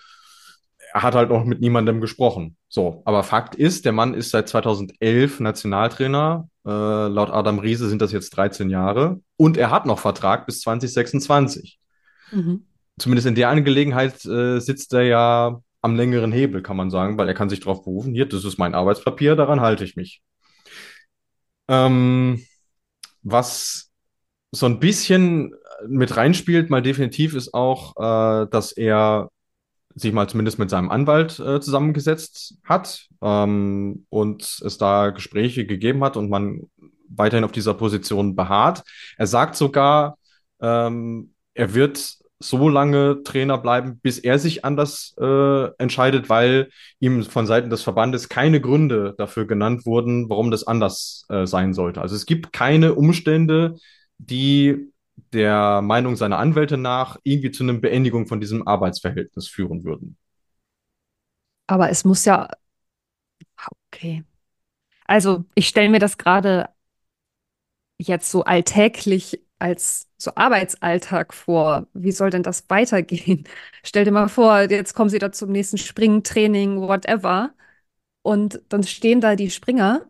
er hat halt noch mit niemandem gesprochen. So, aber Fakt ist, der Mann ist seit 2011 Nationaltrainer. Äh, laut Adam Riese sind das jetzt 13 Jahre und er hat noch Vertrag bis 2026. Mhm. Zumindest in der Angelegenheit äh, sitzt er ja am längeren Hebel, kann man sagen, weil er kann sich darauf berufen, hier, das ist mein Arbeitspapier, daran halte ich mich. Ähm, was so ein bisschen mit reinspielt, mal definitiv, ist auch, äh, dass er sich mal zumindest mit seinem Anwalt äh, zusammengesetzt hat ähm, und es da Gespräche gegeben hat und man weiterhin auf dieser Position beharrt. Er sagt sogar, ähm, er wird so lange Trainer bleiben, bis er sich anders äh, entscheidet, weil ihm von Seiten des Verbandes keine Gründe dafür genannt wurden, warum das anders äh, sein sollte. Also es gibt keine Umstände, die der Meinung seiner Anwälte nach irgendwie zu einer Beendigung von diesem Arbeitsverhältnis führen würden. Aber es muss ja. Okay. Also, ich stelle mir das gerade jetzt so alltäglich als so Arbeitsalltag vor. Wie soll denn das weitergehen? (laughs) Stell dir mal vor, jetzt kommen sie da zum nächsten Springtraining, whatever. Und dann stehen da die Springer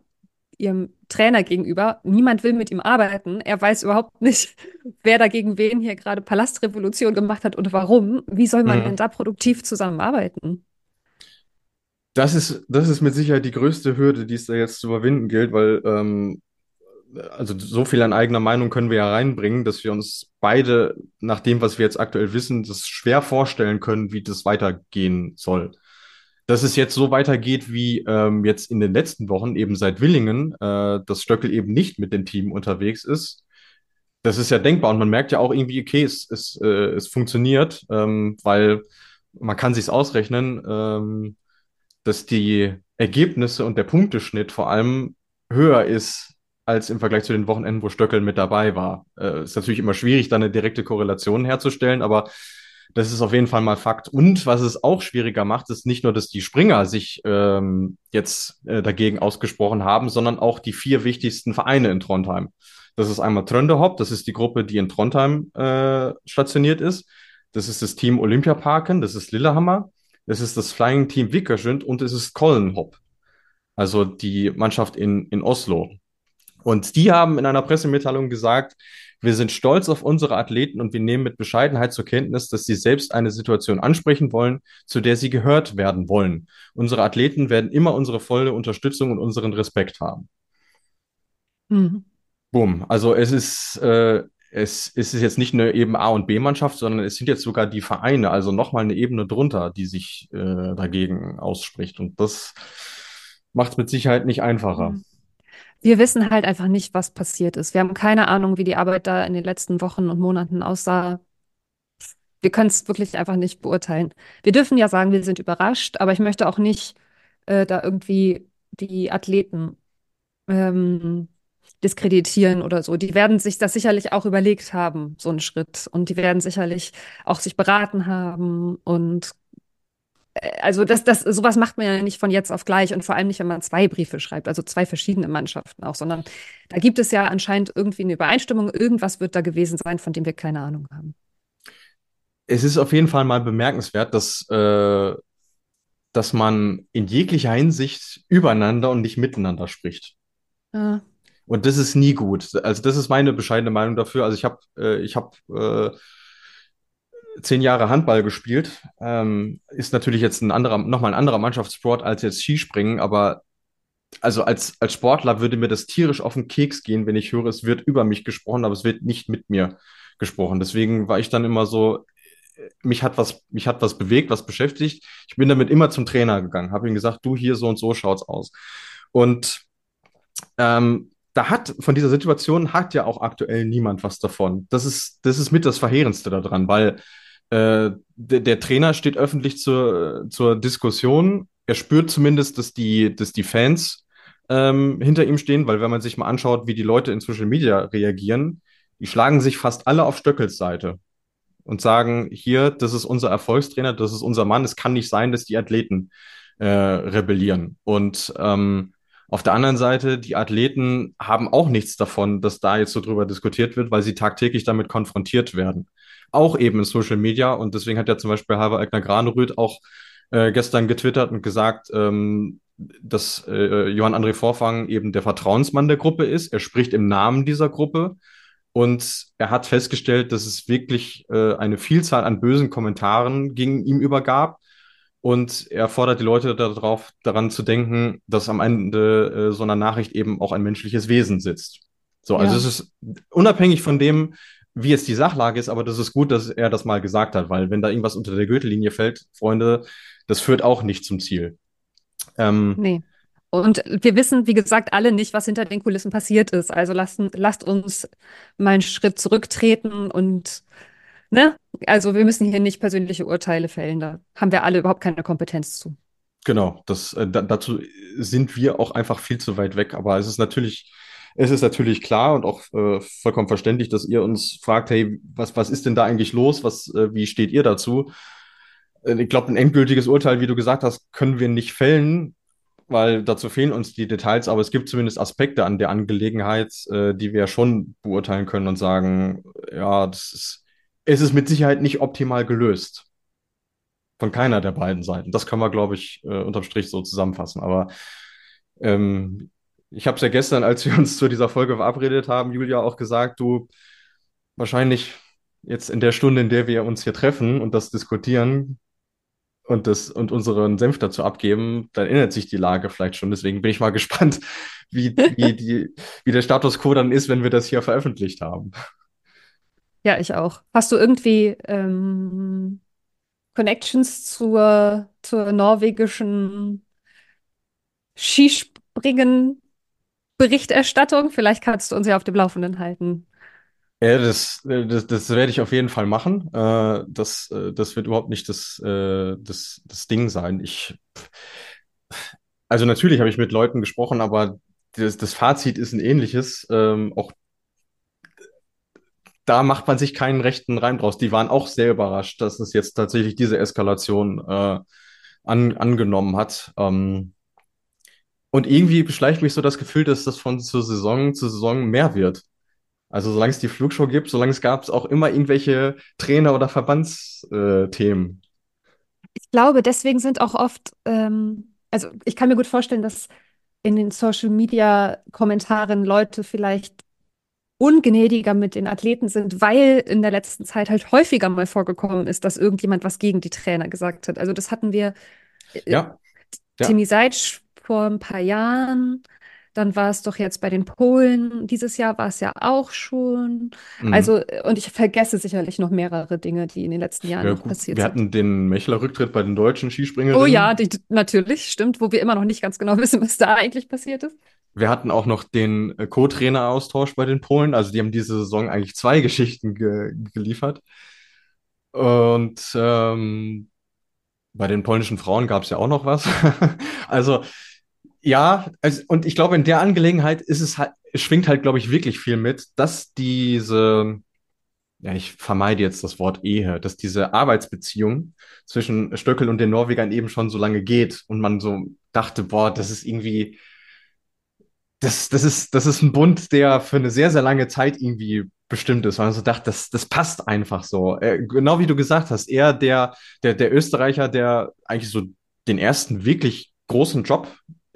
ihrem Trainer gegenüber. Niemand will mit ihm arbeiten. Er weiß überhaupt (laughs) nicht, wer dagegen wen hier gerade Palastrevolution gemacht hat und warum. Wie soll man mhm. denn da produktiv zusammenarbeiten? Das ist, das ist mit Sicherheit die größte Hürde, die es da jetzt zu überwinden gilt, weil ähm, also so viel an eigener Meinung können wir ja reinbringen, dass wir uns beide, nach dem, was wir jetzt aktuell wissen, das schwer vorstellen können, wie das weitergehen soll dass es jetzt so weitergeht wie ähm, jetzt in den letzten Wochen, eben seit Willingen, äh, dass Stöckel eben nicht mit dem Team unterwegs ist. Das ist ja denkbar und man merkt ja auch irgendwie, okay, es, es, äh, es funktioniert, ähm, weil man kann sich ausrechnen, ähm, dass die Ergebnisse und der Punkteschnitt vor allem höher ist als im Vergleich zu den Wochenenden, wo Stöckel mit dabei war. Äh, ist natürlich immer schwierig, da eine direkte Korrelation herzustellen, aber das ist auf jeden Fall mal Fakt. Und was es auch schwieriger macht, ist nicht nur, dass die Springer sich ähm, jetzt äh, dagegen ausgesprochen haben, sondern auch die vier wichtigsten Vereine in Trondheim. Das ist einmal Tröndehopp, das ist die Gruppe, die in Trondheim äh, stationiert ist. Das ist das Team Olympiaparken, das ist Lillehammer, das ist das Flying Team Vickersund und es ist Kollenhopp. Also die Mannschaft in, in Oslo. Und die haben in einer Pressemitteilung gesagt, wir sind stolz auf unsere Athleten und wir nehmen mit Bescheidenheit zur Kenntnis, dass sie selbst eine Situation ansprechen wollen, zu der sie gehört werden wollen. Unsere Athleten werden immer unsere volle Unterstützung und unseren Respekt haben. Mhm. Boom. Also es ist, äh, es, es ist jetzt nicht eine eben A- und B-Mannschaft, sondern es sind jetzt sogar die Vereine, also nochmal eine Ebene drunter, die sich äh, dagegen ausspricht. Und das macht es mit Sicherheit nicht einfacher. Mhm wir wissen halt einfach nicht, was passiert ist. Wir haben keine Ahnung, wie die Arbeit da in den letzten Wochen und Monaten aussah. Wir können es wirklich einfach nicht beurteilen. Wir dürfen ja sagen, wir sind überrascht, aber ich möchte auch nicht äh, da irgendwie die Athleten ähm, diskreditieren oder so. Die werden sich das sicherlich auch überlegt haben, so einen Schritt. Und die werden sicherlich auch sich beraten haben und also das, das, sowas macht man ja nicht von jetzt auf gleich und vor allem nicht, wenn man zwei Briefe schreibt, also zwei verschiedene Mannschaften auch, sondern da gibt es ja anscheinend irgendwie eine Übereinstimmung, irgendwas wird da gewesen sein, von dem wir keine Ahnung haben. es ist auf jeden Fall mal bemerkenswert, dass, äh, dass man in jeglicher Hinsicht übereinander und nicht miteinander spricht. Ja. Und das ist nie gut. Also das ist meine bescheidene Meinung dafür. Also ich habe äh, ich hab, äh, zehn Jahre Handball gespielt. Ähm, ist natürlich jetzt ein anderer, nochmal ein anderer Mannschaftssport als jetzt Skispringen, aber also als, als Sportler würde mir das tierisch auf den Keks gehen, wenn ich höre, es wird über mich gesprochen, aber es wird nicht mit mir gesprochen. Deswegen war ich dann immer so, mich hat was, mich hat was bewegt, was beschäftigt. Ich bin damit immer zum Trainer gegangen, habe ihm gesagt, du hier so und so schaut's aus. Und ähm, da hat von dieser Situation hat ja auch aktuell niemand was davon. Das ist, das ist mit das Verheerendste daran, weil äh, der, der, Trainer steht öffentlich zur, zur Diskussion. Er spürt zumindest, dass die, dass die Fans ähm, hinter ihm stehen, weil wenn man sich mal anschaut, wie die Leute in Social Media reagieren, die schlagen sich fast alle auf Stöckels Seite und sagen, hier, das ist unser Erfolgstrainer, das ist unser Mann, es kann nicht sein, dass die Athleten äh, rebellieren. Und ähm, auf der anderen Seite, die Athleten haben auch nichts davon, dass da jetzt so drüber diskutiert wird, weil sie tagtäglich damit konfrontiert werden. Auch eben in Social Media. Und deswegen hat ja zum Beispiel Halber Eigner Granerüth auch äh, gestern getwittert und gesagt, ähm, dass äh, Johann André Vorfang eben der Vertrauensmann der Gruppe ist. Er spricht im Namen dieser Gruppe. Und er hat festgestellt, dass es wirklich äh, eine Vielzahl an bösen Kommentaren gegen ihm übergab. Und er fordert die Leute darauf, daran zu denken, dass am Ende äh, so einer Nachricht eben auch ein menschliches Wesen sitzt. So, also ja. es ist unabhängig von dem, wie jetzt die Sachlage ist, aber das ist gut, dass er das mal gesagt hat, weil wenn da irgendwas unter der Gürtellinie fällt, Freunde, das führt auch nicht zum Ziel. Ähm, nee. Und wir wissen, wie gesagt, alle nicht, was hinter den Kulissen passiert ist. Also lasst, lasst uns mal einen Schritt zurücktreten und, ne? Also wir müssen hier nicht persönliche Urteile fällen. Da haben wir alle überhaupt keine Kompetenz zu. Genau, das, äh, da, dazu sind wir auch einfach viel zu weit weg. Aber es ist natürlich, es ist natürlich klar und auch äh, vollkommen verständlich, dass ihr uns fragt, hey, was, was ist denn da eigentlich los? Was, äh, wie steht ihr dazu? Äh, ich glaube, ein endgültiges Urteil, wie du gesagt hast, können wir nicht fällen weil dazu fehlen uns die Details, aber es gibt zumindest Aspekte an der Angelegenheit, äh, die wir schon beurteilen können und sagen, ja, das ist, es ist mit Sicherheit nicht optimal gelöst. Von keiner der beiden Seiten. Das kann man, glaube ich, äh, unterm Strich so zusammenfassen. Aber ähm, ich habe es ja gestern, als wir uns zu dieser Folge verabredet haben, Julia auch gesagt, du wahrscheinlich jetzt in der Stunde, in der wir uns hier treffen und das diskutieren, und, das, und unseren Senf dazu abgeben, dann ändert sich die Lage vielleicht schon. Deswegen bin ich mal (laughs) gespannt, wie, wie, die, wie der Status quo dann ist, wenn wir das hier veröffentlicht haben. Ja, ich auch. Hast du irgendwie ähm, Connections zur, zur norwegischen Skispringen-Berichterstattung? Vielleicht kannst du uns ja auf dem Laufenden halten. Ja, das, das, das werde ich auf jeden Fall machen. Äh, das, äh, das wird überhaupt nicht das, äh, das, das Ding sein. Ich, also natürlich habe ich mit Leuten gesprochen, aber das, das Fazit ist ein ähnliches. Ähm, auch da macht man sich keinen rechten Reim draus. Die waren auch sehr überrascht, dass es jetzt tatsächlich diese Eskalation äh, an, angenommen hat. Ähm, und irgendwie beschleicht mich so das Gefühl, dass das von zur Saison zu Saison mehr wird. Also solange es die Flugshow gibt, solange es gab es auch immer irgendwelche Trainer- oder Verbandsthemen. ich glaube, deswegen sind auch oft, ähm, also ich kann mir gut vorstellen, dass in den Social-Media-Kommentaren Leute vielleicht ungnädiger mit den Athleten sind, weil in der letzten Zeit halt häufiger mal vorgekommen ist, dass irgendjemand was gegen die Trainer gesagt hat. Also das hatten wir. Äh, ja. Timmy ja. Seitsch vor ein paar Jahren. Dann war es doch jetzt bei den Polen. Dieses Jahr war es ja auch schon. Mhm. Also, und ich vergesse sicherlich noch mehrere Dinge, die in den letzten Jahren ja, noch passiert wir sind. Wir hatten den Mechler-Rücktritt bei den deutschen Skispringerinnen. Oh ja, die, natürlich, stimmt, wo wir immer noch nicht ganz genau (laughs) wissen, was da eigentlich passiert ist. Wir hatten auch noch den äh, Co-Trainer-Austausch bei den Polen. Also, die haben diese Saison eigentlich zwei (laughs) Geschichten ge geliefert. Und ähm, bei den polnischen Frauen gab es ja auch noch was. (laughs) also, ja, also, und ich glaube, in der Angelegenheit ist es halt, es schwingt halt, glaube ich, wirklich viel mit, dass diese, ja, ich vermeide jetzt das Wort Ehe, dass diese Arbeitsbeziehung zwischen Stöckel und den Norwegern eben schon so lange geht und man so dachte, boah, das ist irgendwie, das, das ist, das ist ein Bund, der für eine sehr, sehr lange Zeit irgendwie bestimmt ist, weil man so dachte, das, das passt einfach so. Äh, genau wie du gesagt hast, er der, der, der Österreicher, der eigentlich so den ersten wirklich großen Job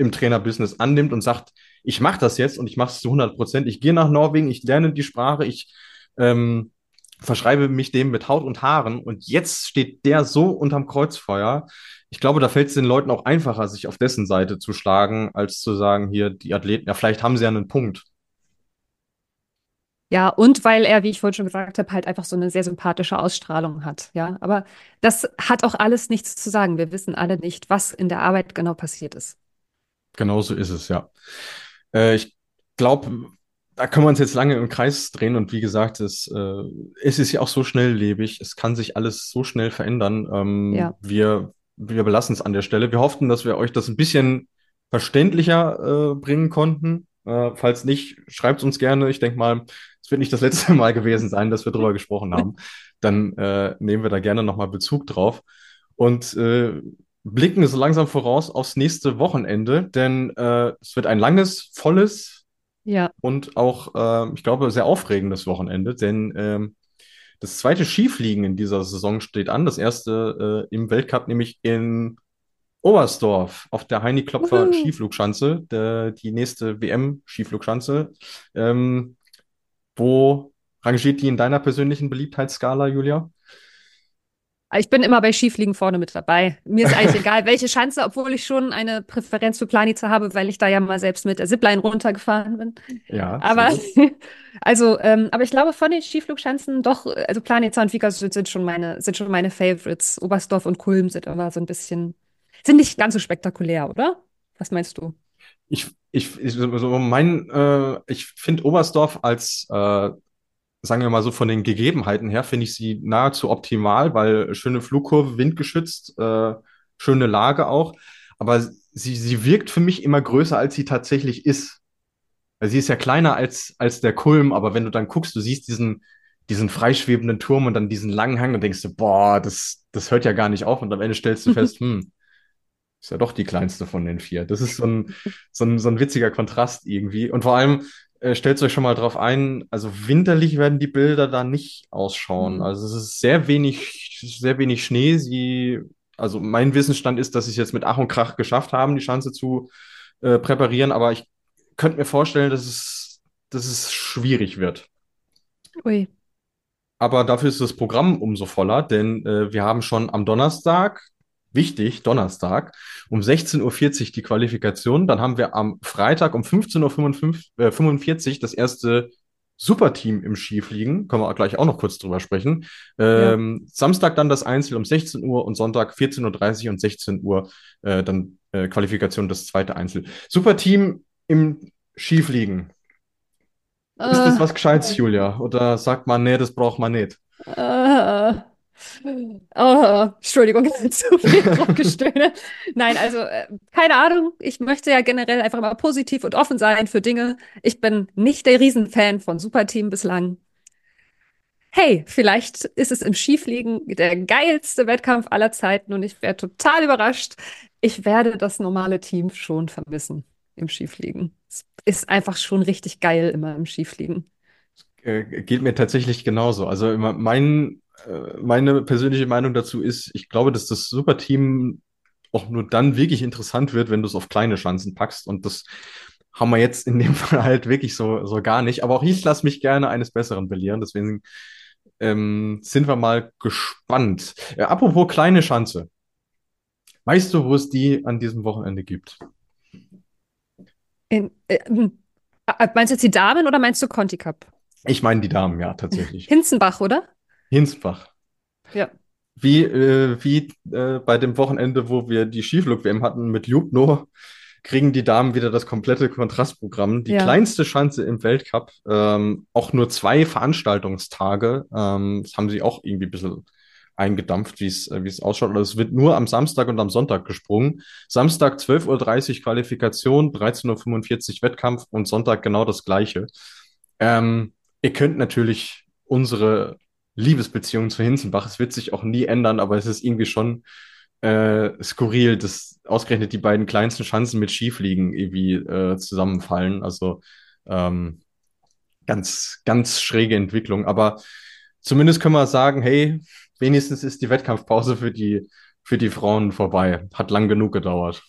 im Trainerbusiness annimmt und sagt, ich mache das jetzt und ich mache es zu 100 Prozent. Ich gehe nach Norwegen, ich lerne die Sprache, ich ähm, verschreibe mich dem mit Haut und Haaren und jetzt steht der so unterm Kreuzfeuer. Ich glaube, da fällt es den Leuten auch einfacher, sich auf dessen Seite zu schlagen, als zu sagen, hier, die Athleten, ja, vielleicht haben sie ja einen Punkt. Ja, und weil er, wie ich vorhin schon gesagt habe, halt einfach so eine sehr sympathische Ausstrahlung hat. Ja, aber das hat auch alles nichts zu sagen. Wir wissen alle nicht, was in der Arbeit genau passiert ist. Genau so ist es, ja. Äh, ich glaube, da können wir uns jetzt lange im Kreis drehen und wie gesagt, es, äh, es ist ja auch so schnelllebig. Es kann sich alles so schnell verändern. Ähm, ja. Wir, wir belassen es an der Stelle. Wir hofften, dass wir euch das ein bisschen verständlicher äh, bringen konnten. Äh, falls nicht, schreibt es uns gerne. Ich denke mal, es wird nicht das letzte (laughs) Mal gewesen sein, dass wir darüber gesprochen haben. Dann äh, nehmen wir da gerne nochmal Bezug drauf. Und äh, blicken so langsam voraus aufs nächste Wochenende, denn äh, es wird ein langes, volles ja. und auch, äh, ich glaube, sehr aufregendes Wochenende, denn ähm, das zweite Skifliegen in dieser Saison steht an. Das erste äh, im Weltcup, nämlich in Oberstdorf auf der Heini Klopfer Skiflugschanze, der, die nächste WM-Skiflugschanze. Ähm, wo rangiert die in deiner persönlichen Beliebtheitsskala, Julia? Ich bin immer bei Skifliegen vorne mit dabei. Mir ist eigentlich (laughs) egal, welche Schanze, obwohl ich schon eine Präferenz für Planica habe, weil ich da ja mal selbst mit der Zipline runtergefahren bin. Ja. Aber, (laughs) also, ähm, aber ich glaube, von den Skiflugschanzen doch, also Planica und Vikersund sind schon meine, sind schon meine Favorites. Oberstdorf und Kulm sind aber so ein bisschen, sind nicht ganz so spektakulär, oder? Was meinst du? Ich, ich, ich so mein, äh, ich finde Oberstdorf als, äh, sagen wir mal so von den Gegebenheiten her, finde ich sie nahezu optimal, weil schöne Flugkurve, windgeschützt, äh, schöne Lage auch. Aber sie, sie wirkt für mich immer größer, als sie tatsächlich ist. Also sie ist ja kleiner als, als der Kulm, aber wenn du dann guckst, du siehst diesen, diesen freischwebenden Turm und dann diesen langen Hang und denkst du, boah, das, das hört ja gar nicht auf. Und am Ende stellst du (laughs) fest, hm, ist ja doch die kleinste von den vier. Das ist so ein, so ein, so ein witziger Kontrast irgendwie. Und vor allem äh, stellt euch schon mal drauf ein, also winterlich werden die Bilder da nicht ausschauen. Mhm. Also es ist sehr wenig, sehr wenig Schnee. Sie, also mein Wissensstand ist, dass sie es jetzt mit Ach und Krach geschafft haben, die Chance zu äh, präparieren, aber ich könnte mir vorstellen, dass es, dass es schwierig wird. Ui. Aber dafür ist das Programm umso voller, denn äh, wir haben schon am Donnerstag wichtig, Donnerstag, um 16.40 Uhr die Qualifikation. Dann haben wir am Freitag um 15.45 Uhr äh, das erste Superteam im Skifliegen. Können wir gleich auch noch kurz drüber sprechen. Ähm, ja. Samstag dann das Einzel um 16 Uhr und Sonntag 14.30 Uhr und 16 Uhr äh, dann äh, Qualifikation das zweite Einzel. Superteam im Skifliegen. Ist das äh. was Gescheites, Julia? Oder sagt man, nee, das braucht man nicht? Uh, Oh, Entschuldigung, (laughs) zu viel Druckgestöhne. Nein, also äh, keine Ahnung. Ich möchte ja generell einfach mal positiv und offen sein für Dinge. Ich bin nicht der Riesenfan von Superteam bislang. Hey, vielleicht ist es im Skifliegen der geilste Wettkampf aller Zeiten und ich wäre total überrascht. Ich werde das normale Team schon vermissen im Skifliegen. Es ist einfach schon richtig geil immer im Skifliegen. Äh, geht mir tatsächlich genauso. Also mein meine persönliche Meinung dazu ist, ich glaube, dass das Superteam auch nur dann wirklich interessant wird, wenn du es auf kleine Chancen packst. Und das haben wir jetzt in dem (laughs) Fall halt wirklich so, so gar nicht. Aber auch ich lasse mich gerne eines Besseren belehren. Deswegen ähm, sind wir mal gespannt. Äh, apropos kleine Schanze. Weißt du, wo es die an diesem Wochenende gibt? In, äh, hm. meinst du jetzt die Damen oder meinst du Conti Cup? Ich meine die Damen, ja, tatsächlich. Hinzenbach, oder? Hinsbach. Ja. Wie, äh, wie äh, bei dem Wochenende, wo wir die Skiflug-WM hatten mit Jubno, kriegen die Damen wieder das komplette Kontrastprogramm. Die ja. kleinste Schanze im Weltcup, ähm, auch nur zwei Veranstaltungstage. Ähm, das haben sie auch irgendwie ein bisschen eingedampft, wie es wie es ausschaut. Also es wird nur am Samstag und am Sonntag gesprungen. Samstag 12.30 Uhr Qualifikation, 13.45 Uhr Wettkampf und Sonntag genau das gleiche. Ähm, ihr könnt natürlich unsere Liebesbeziehung zu Hinzenbach. Es wird sich auch nie ändern, aber es ist irgendwie schon äh, skurril, dass ausgerechnet die beiden kleinsten Chancen mit Skifliegen irgendwie äh, zusammenfallen. Also ähm, ganz, ganz schräge Entwicklung. Aber zumindest können wir sagen, hey, wenigstens ist die Wettkampfpause für die, für die Frauen vorbei. Hat lang genug gedauert.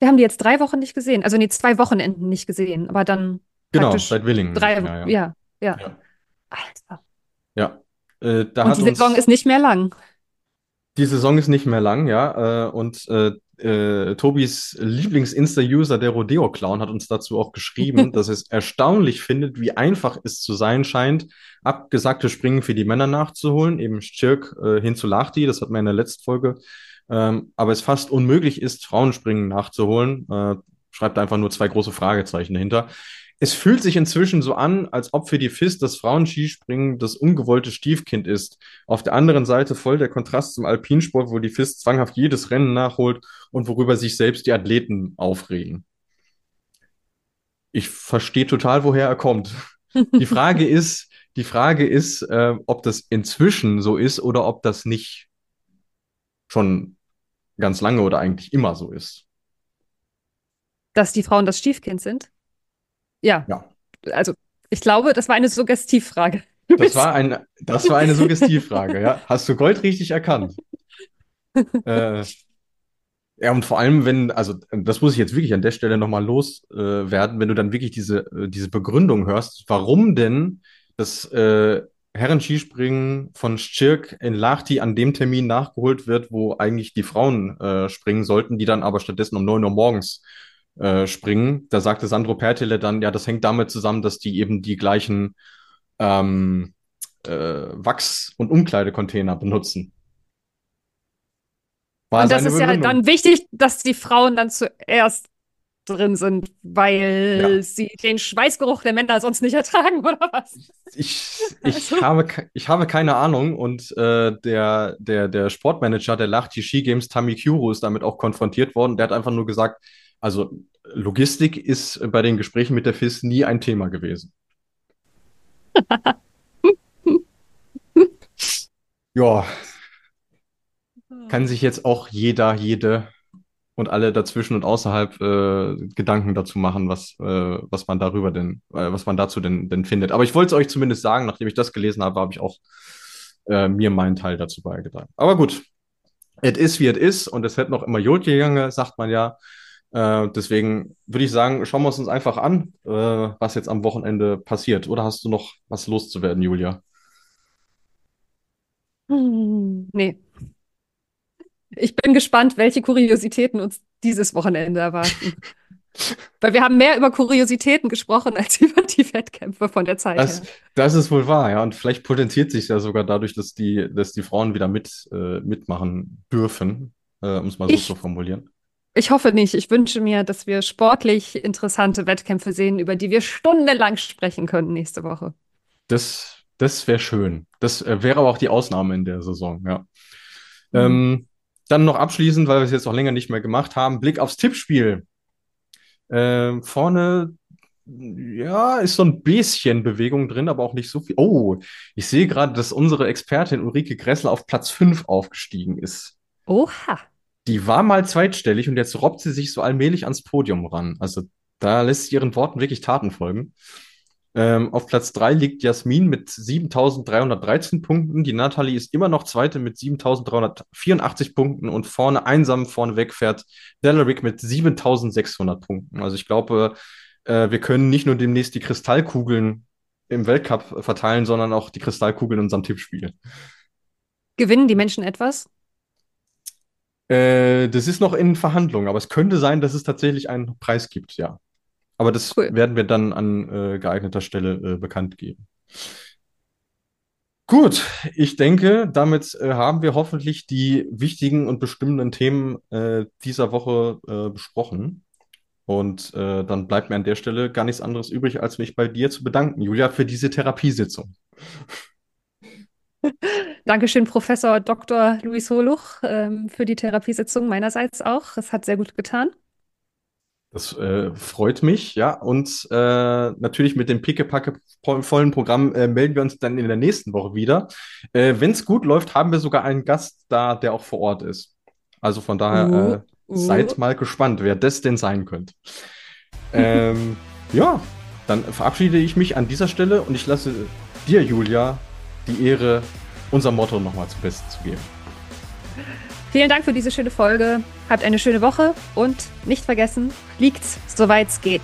Wir haben die jetzt drei Wochen nicht gesehen. Also nee, zwei Wochenenden nicht gesehen, aber dann. Genau, seit Willingen. Drei, ja, ja. ja, ja. Alter. Ja. Äh, und die Saison ist nicht mehr lang. Die Saison ist nicht mehr lang, ja. Äh, und äh, äh, Tobis Lieblings-Insta-User, der Rodeo-Clown, hat uns dazu auch geschrieben, (laughs) dass es erstaunlich findet, wie einfach es zu sein scheint, abgesagte Springen für die Männer nachzuholen, eben Stirk äh, hin zu Lachti, das hat man in der letzten Folge, ähm, aber es fast unmöglich ist, Frauenspringen nachzuholen. Äh, schreibt einfach nur zwei große Fragezeichen dahinter es fühlt sich inzwischen so an, als ob für die FIS das Frauenskispringen das ungewollte Stiefkind ist. Auf der anderen Seite voll der Kontrast zum Alpinsport, wo die FIS zwanghaft jedes Rennen nachholt und worüber sich selbst die Athleten aufregen. Ich verstehe total, woher er kommt. (laughs) Die Frage ist, die Frage ist, äh, ob das inzwischen so ist oder ob das nicht schon ganz lange oder eigentlich immer so ist. Dass die Frauen das Stiefkind sind? Ja. ja. Also, ich glaube, das war eine Suggestivfrage. (laughs) Das war, ein, das war eine Suggestivfrage, ja. Hast du Gold richtig erkannt? (laughs) äh, ja, und vor allem, wenn, also das muss ich jetzt wirklich an der Stelle nochmal loswerden, äh, wenn du dann wirklich diese, äh, diese Begründung hörst, warum denn das äh, Herren-Skispringen von Schirk in Lahti an dem Termin nachgeholt wird, wo eigentlich die Frauen äh, springen sollten, die dann aber stattdessen um neun Uhr morgens äh, springen. Da sagte Sandro Pertile dann, ja, das hängt damit zusammen, dass die eben die gleichen ähm, äh, Wachs- und Umkleidecontainer benutzen. War und das ist Begründung. ja dann wichtig, dass die Frauen dann zuerst drin sind, weil ja. sie den Schweißgeruch der Männer sonst nicht ertragen, oder was? Ich, (laughs) ich, also. habe, ich habe keine Ahnung und äh, der, der, der Sportmanager der Lachti Ski Games, Tami Kuro, ist damit auch konfrontiert worden. Der hat einfach nur gesagt, also Logistik ist bei den Gesprächen mit der FIS nie ein Thema gewesen. (laughs) ja. Kann sich jetzt auch jeder, jede und alle dazwischen und außerhalb äh, Gedanken dazu machen, was, äh, was man darüber denn, äh, was man dazu denn, denn findet. Aber ich wollte es euch zumindest sagen, nachdem ich das gelesen habe, habe ich auch äh, mir meinen Teil dazu beigetragen. Aber gut, es ist wie es ist und es hätte noch immer Jod gegangen, sagt man ja. Äh, deswegen würde ich sagen, schauen wir uns einfach an, äh, was jetzt am Wochenende passiert. Oder hast du noch was loszuwerden, Julia? Hm, nee. Ich bin gespannt, welche Kuriositäten uns dieses Wochenende erwarten. (laughs) Weil wir haben mehr über Kuriositäten gesprochen als (laughs) über die Wettkämpfe von der Zeit das, her. Das ist wohl wahr, ja. Und vielleicht potenziert sich ja sogar dadurch, dass die, dass die Frauen wieder mit, äh, mitmachen dürfen, äh, um es mal so zu formulieren. Ich hoffe nicht. Ich wünsche mir, dass wir sportlich interessante Wettkämpfe sehen, über die wir stundenlang sprechen können nächste Woche. Das, das wäre schön. Das äh, wäre aber auch die Ausnahme in der Saison, ja. Mhm. Ähm, dann noch abschließend, weil wir es jetzt noch länger nicht mehr gemacht haben, Blick aufs Tippspiel. Ähm, vorne, ja, ist so ein bisschen Bewegung drin, aber auch nicht so viel. Oh, ich sehe gerade, dass unsere Expertin Ulrike Gressler auf Platz 5 aufgestiegen ist. Oha die war mal zweitstellig und jetzt robbt sie sich so allmählich ans Podium ran. Also da lässt sie ihren Worten wirklich Taten folgen. Ähm, auf Platz drei liegt Jasmin mit 7313 Punkten. Die Natalie ist immer noch Zweite mit 7384 Punkten und vorne einsam vorne wegfährt Delaric mit 7600 Punkten. Also ich glaube, äh, wir können nicht nur demnächst die Kristallkugeln im Weltcup verteilen, sondern auch die Kristallkugeln in unserem Tippspiel. Gewinnen die Menschen etwas? Äh, das ist noch in Verhandlung, aber es könnte sein, dass es tatsächlich einen Preis gibt, ja. Aber das cool. werden wir dann an äh, geeigneter Stelle äh, bekannt geben. Gut, ich denke, damit äh, haben wir hoffentlich die wichtigen und bestimmenden Themen äh, dieser Woche äh, besprochen. Und dann bleibt mir an der Stelle gar nichts anderes übrig, als mich bei dir zu bedanken, Julia, für diese Therapiesitzung. (laughs) Dankeschön, Professor Dr. Luis Holuch, ähm, für die Therapiesitzung meinerseits auch. Es hat sehr gut getan. Das äh, freut mich, ja. Und äh, natürlich mit dem pickepacke vollen Programm äh, melden wir uns dann in der nächsten Woche wieder. Äh, Wenn es gut läuft, haben wir sogar einen Gast da, der auch vor Ort ist. Also von daher uh, uh. seid mal gespannt, wer das denn sein könnte. ähm, (laughs) ja, dann verabschiede ich mich an dieser Stelle und ich lasse dir, Julia, die Ehre, unser Motto nochmal zum Besten zu geben. Vielen Dank für diese schöne Folge. Habt eine schöne Woche und nicht vergessen, liegt's, soweit es geht.